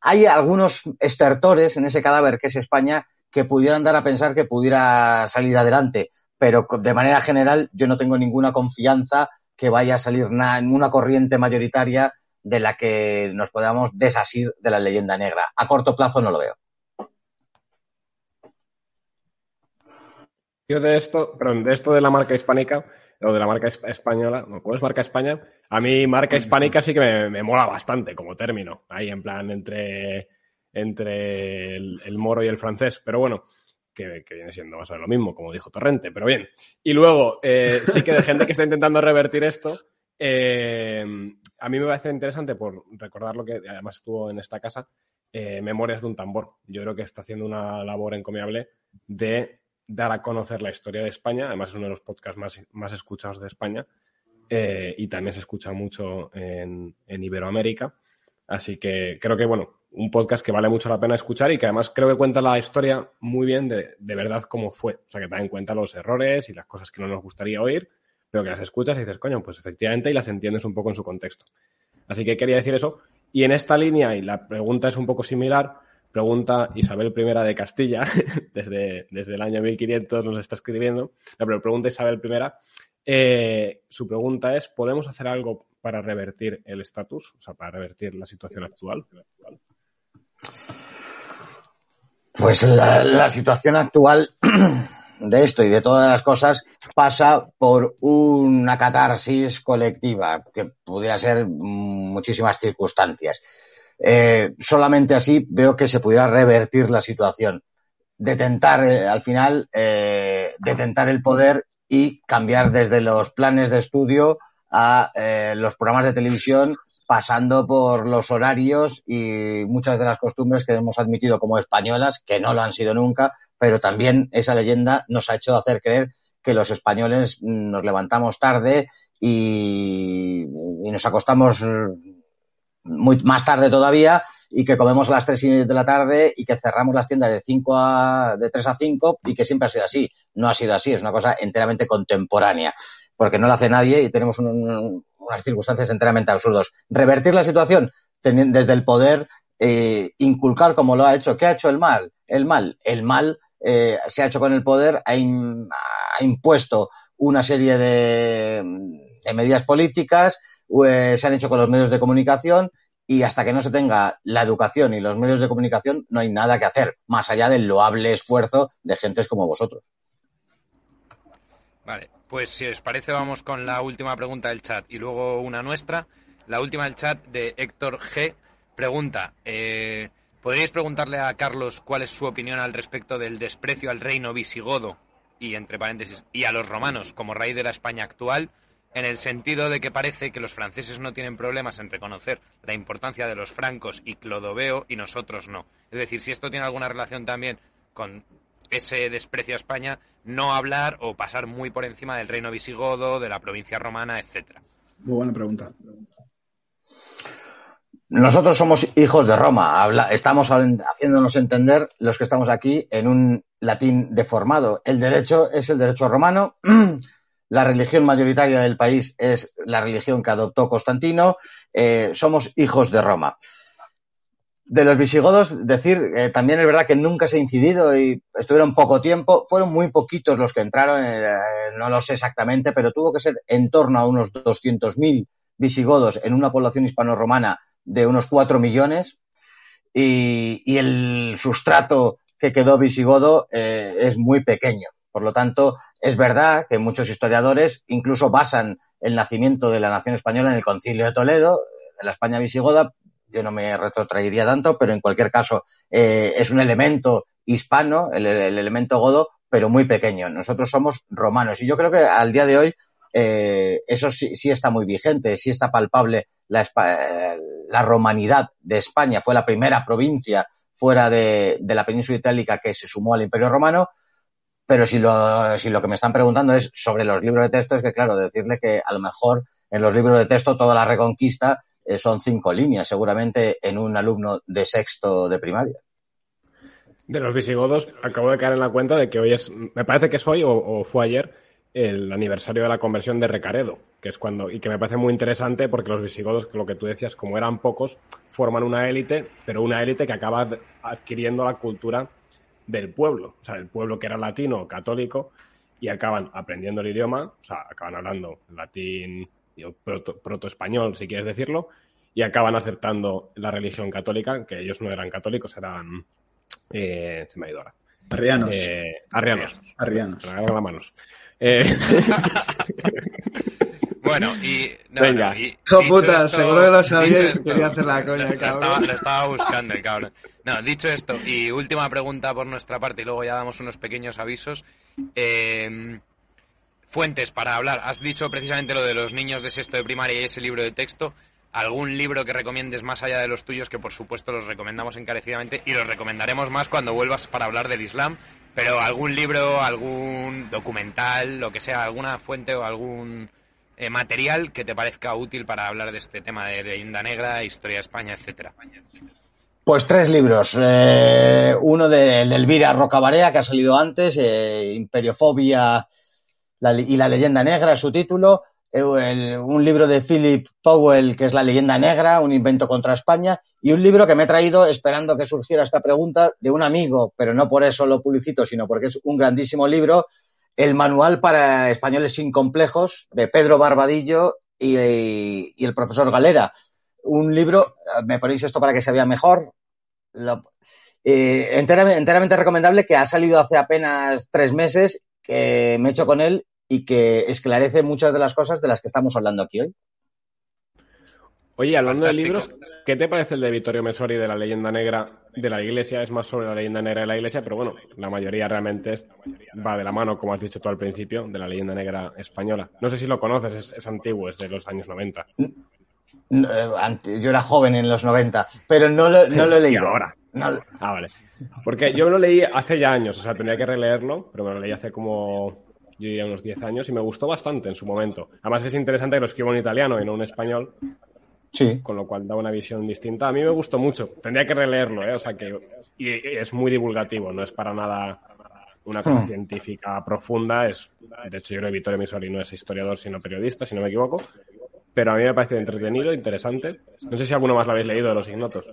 hay algunos estertores en ese cadáver que es España que pudieran dar a pensar que pudiera salir adelante, pero de manera general yo no tengo ninguna confianza que vaya a salir en una corriente mayoritaria de la que nos podamos desasir de la leyenda negra. A corto plazo no lo veo. Yo de esto, perdón, de esto de la marca hispánica, o de la marca española, ¿cuál es marca España? A mí marca hispánica sí que me, mola bastante como término, ahí en plan entre, entre el, moro y el francés, pero bueno, que, viene siendo más o menos lo mismo, como dijo Torrente, pero bien. Y luego, eh, sí que de gente que está intentando revertir esto, eh, a mí me parece interesante por recordar lo que además estuvo en esta casa, eh, Memorias de un tambor. Yo creo que está haciendo una labor encomiable de dar a conocer la historia de España. Además, es uno de los podcasts más, más escuchados de España eh, y también se escucha mucho en, Iberoamérica. Así que creo que, bueno, un podcast que vale mucho la pena escuchar y que además creo que cuenta la historia muy bien de, de verdad cómo fue. O sea, que también cuenta los errores y las cosas que no nos gustaría oír, pero que las escuchas y dices, coño, pues efectivamente y las entiendes un poco en su contexto. Así que quería decir eso. Y en esta línea, y la pregunta es un poco similar, Pregunta Isabel I de Castilla, desde, desde el año 1500 nos está escribiendo. No, pero pregunta Isabel I. Eh, su pregunta es, ¿podemos hacer algo para revertir el estatus, o sea, para revertir la situación actual? Pues la, situación actual de esto y de todas las cosas pasa por una catarsis colectiva, que pudiera ser muchísimas circunstancias. Eh, solamente así veo que se pudiera revertir la situación. Detentar, eh, al final, eh, detentar el poder y cambiar desde los planes de estudio a eh, los programas de televisión, pasando por los horarios y muchas de las costumbres que hemos admitido como españolas, que no lo han sido nunca, pero también esa leyenda nos ha hecho hacer creer que los españoles nos levantamos tarde y, nos acostamos muy más tarde todavía y que comemos a las 3 de la tarde y que cerramos las tiendas de 5 a, de 3 a 5 y que siempre ha sido así. No ha sido así, es una cosa enteramente contemporánea, porque no lo hace nadie y tenemos unas circunstancias enteramente absurdas. Revertir la situación desde el poder, eh, inculcar como lo ha hecho. ¿Qué ha hecho el mal? El mal. El mal eh, se ha hecho con el poder, ha, impuesto una serie de, de medidas políticas, eh, se han hecho con los medios de comunicación y hasta que no se tenga la educación y los medios de comunicación no hay nada que hacer, más allá del loable esfuerzo de gentes como vosotros. Vale, pues si os parece vamos con la última pregunta del chat y luego una nuestra. La última del chat de Héctor G pregunta, eh, ¿podríais preguntarle a Carlos cuál es su opinión al respecto del desprecio al reino visigodo y entre paréntesis y a los romanos como rey de la España actual? En el sentido de que parece que los franceses no tienen problemas en reconocer la importancia de los francos y Clodoveo y nosotros no. Es decir, si esto tiene alguna relación también con ese desprecio a España, no hablar o pasar muy por encima del reino visigodo, de la provincia romana, etcétera. Muy buena pregunta. Nosotros somos hijos de Roma. estamos haciéndonos entender los que estamos aquí en un latín deformado. El derecho es el derecho romano. la religión mayoritaria del país es la religión que adoptó Constantino, eh, somos hijos de Roma. De los visigodos, decir, eh, también es verdad que nunca se ha incidido y estuvieron poco tiempo, fueron muy poquitos los que entraron, eh, no lo sé exactamente, pero tuvo que ser en torno a unos 200.000 visigodos en una población hispano-romana de unos 4 millones y, y el sustrato que quedó visigodo es muy pequeño. Por lo tanto, es verdad que muchos historiadores incluso basan el nacimiento de la nación española en el concilio de Toledo, en la España visigoda. Yo no me retrotraería tanto, pero en cualquier caso eh, es un elemento hispano, el, elemento godo, pero muy pequeño. Nosotros somos romanos y yo creo que al día de hoy eh, eso sí, está muy vigente, sí está palpable la, la, romanidad de España. Fue la primera provincia fuera de, de la península itálica que se sumó al Imperio Romano pero si lo, si lo que me están preguntando es sobre los libros de texto, es que, claro, decirle que a lo mejor en los libros de texto toda la reconquista eh, son cinco líneas, seguramente en un alumno de sexto de primaria. De los visigodos, acabo de caer en la cuenta de que hoy es, me parece que es hoy o, fue ayer, el aniversario de la conversión de Recaredo, que es cuando, y que me parece muy interesante porque los visigodos, lo que tú decías, como eran pocos, forman una élite, pero una élite que acaba adquiriendo la cultura del pueblo, o sea, el pueblo que era latino, católico, y acaban aprendiendo el idioma, o sea, acaban hablando latín, proto-español, si quieres decirlo, y acaban aceptando la religión católica, que ellos no eran católicos, eran... Eh, se me ha ido ahora. Arrianos. Eh, arrianos. Arrianos. Las manos. Eh, Bueno, y. No, Venga. y, puta, seguro que lo sabía quería hacer la coña, cabrón. Lo estaba, buscando el cabrón. No, dicho esto, y última pregunta por nuestra parte, y luego ya damos unos pequeños avisos. Eh, fuentes para hablar. Has dicho precisamente lo de los niños de sexto de primaria y ese libro de texto. ¿Algún libro que recomiendes más allá de los tuyos? Que por supuesto los recomendamos encarecidamente y los recomendaremos más cuando vuelvas para hablar del Islam. Pero algún libro, algún documental, lo que sea, alguna fuente o algún eh, material que te parezca útil para hablar de este tema de leyenda negra, historia de España, etcétera. Pues tres libros. Eh, uno de, Elvira Rocabarea, que ha salido antes, eh, Imperiofobia y la leyenda negra, es su título. un libro de Philip Powell, que es La leyenda negra, un invento contra España. Y un libro que me he traído esperando que surgiera esta pregunta de un amigo, pero no por eso lo publicito, sino porque es un grandísimo libro el manual para españoles sin complejos de Pedro Barbadillo y, el profesor Galera. Un libro, me ponéis esto para que se vea mejor, eh, enteramente, recomendable que ha salido hace apenas tres meses, que me he hecho con él y que esclarece muchas de las cosas de las que estamos hablando aquí hoy. Oye, hablando de libros, ¿qué te parece el de Vittorio Messori de la leyenda negra de la iglesia? Es más sobre la leyenda negra de la iglesia, pero bueno, la mayoría realmente va de la mano, como has dicho tú al principio, de la leyenda negra española. No sé si lo conoces, es, antiguo, es de los años 90. Eh, yo era joven en los 90, pero no lo, no lo he leído. ahora. Ah, vale. Porque yo lo leí hace ya años, o sea, tendría que releerlo, pero me lo leí hace como yo diría unos 10 años, y me gustó bastante en su momento. Además es interesante que lo escribo en italiano y no en español, Sí. Con lo cual da una visión distinta. A mí me gustó mucho. Tendría que releerlo, ¿eh? O sea que. Y es muy divulgativo, no es para nada una cosa hmm. científica profunda. Es, de hecho, yo creo que Vittorio Misori no es historiador, sino periodista, si no me equivoco. Pero a mí me ha parecido entretenido, interesante. No sé si alguno más lo habéis leído de los ignotos.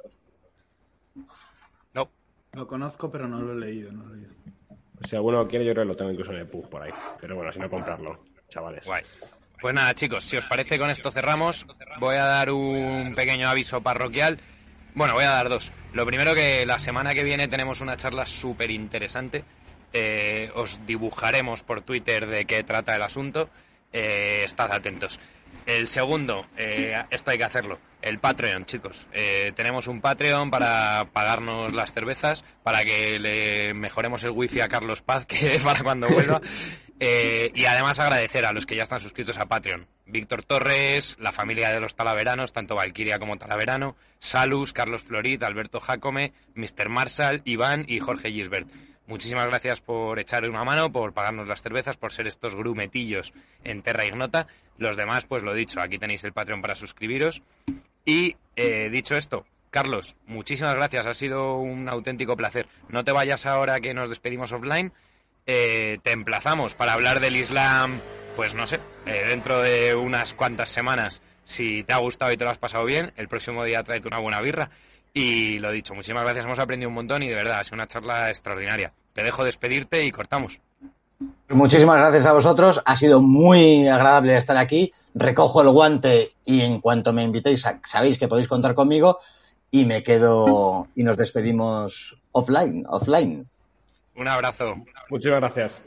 No. Lo conozco, pero no lo he leído. No pues si alguno quiere, yo creo que lo tengo incluso en el PUB por ahí. Pero bueno, si no comprarlo, chavales. Guay. Pues nada, chicos, si os parece, con esto cerramos. Voy a dar un pequeño aviso parroquial. Bueno, voy a dar dos. Lo primero que la semana que viene tenemos una charla súper interesante. Eh, os dibujaremos por Twitter de qué trata el asunto. Eh, estad atentos. El segundo, eh, esto hay que hacerlo, el Patreon, chicos. tenemos un Patreon para pagarnos las cervezas, para que le mejoremos el wifi a Carlos Paz, que para cuando vuelva. Eh, y además agradecer a los que ya están suscritos a Patreon. Víctor Torres, la familia de los Talaveranos, tanto Valquiria como Talaverano, Salus, Carlos Florid, Alberto Jacome, Mr. Marshall, Iván y Jorge Gisbert. Muchísimas gracias por echar una mano, por pagarnos las cervezas, por ser estos grumetillos en Terra Ignota. Los demás, pues lo dicho, aquí tenéis el Patreon para suscribiros. Y eh, dicho esto, Carlos, muchísimas gracias, ha sido un auténtico placer. No te vayas ahora que nos despedimos offline eh, te emplazamos para hablar del Islam, pues no sé, eh, dentro de unas cuantas semanas. Si te ha gustado y te lo has pasado bien, el próximo día tráete una buena birra. Y lo dicho, muchísimas gracias, hemos aprendido un montón y de verdad ha sido una charla extraordinaria. Te dejo despedirte y cortamos. Muchísimas gracias a vosotros, ha sido muy agradable estar aquí. Recojo el guante y en cuanto me invitéis, sabéis que podéis contar conmigo y me quedo y nos despedimos offline, offline. Un abrazo. Muchas gracias.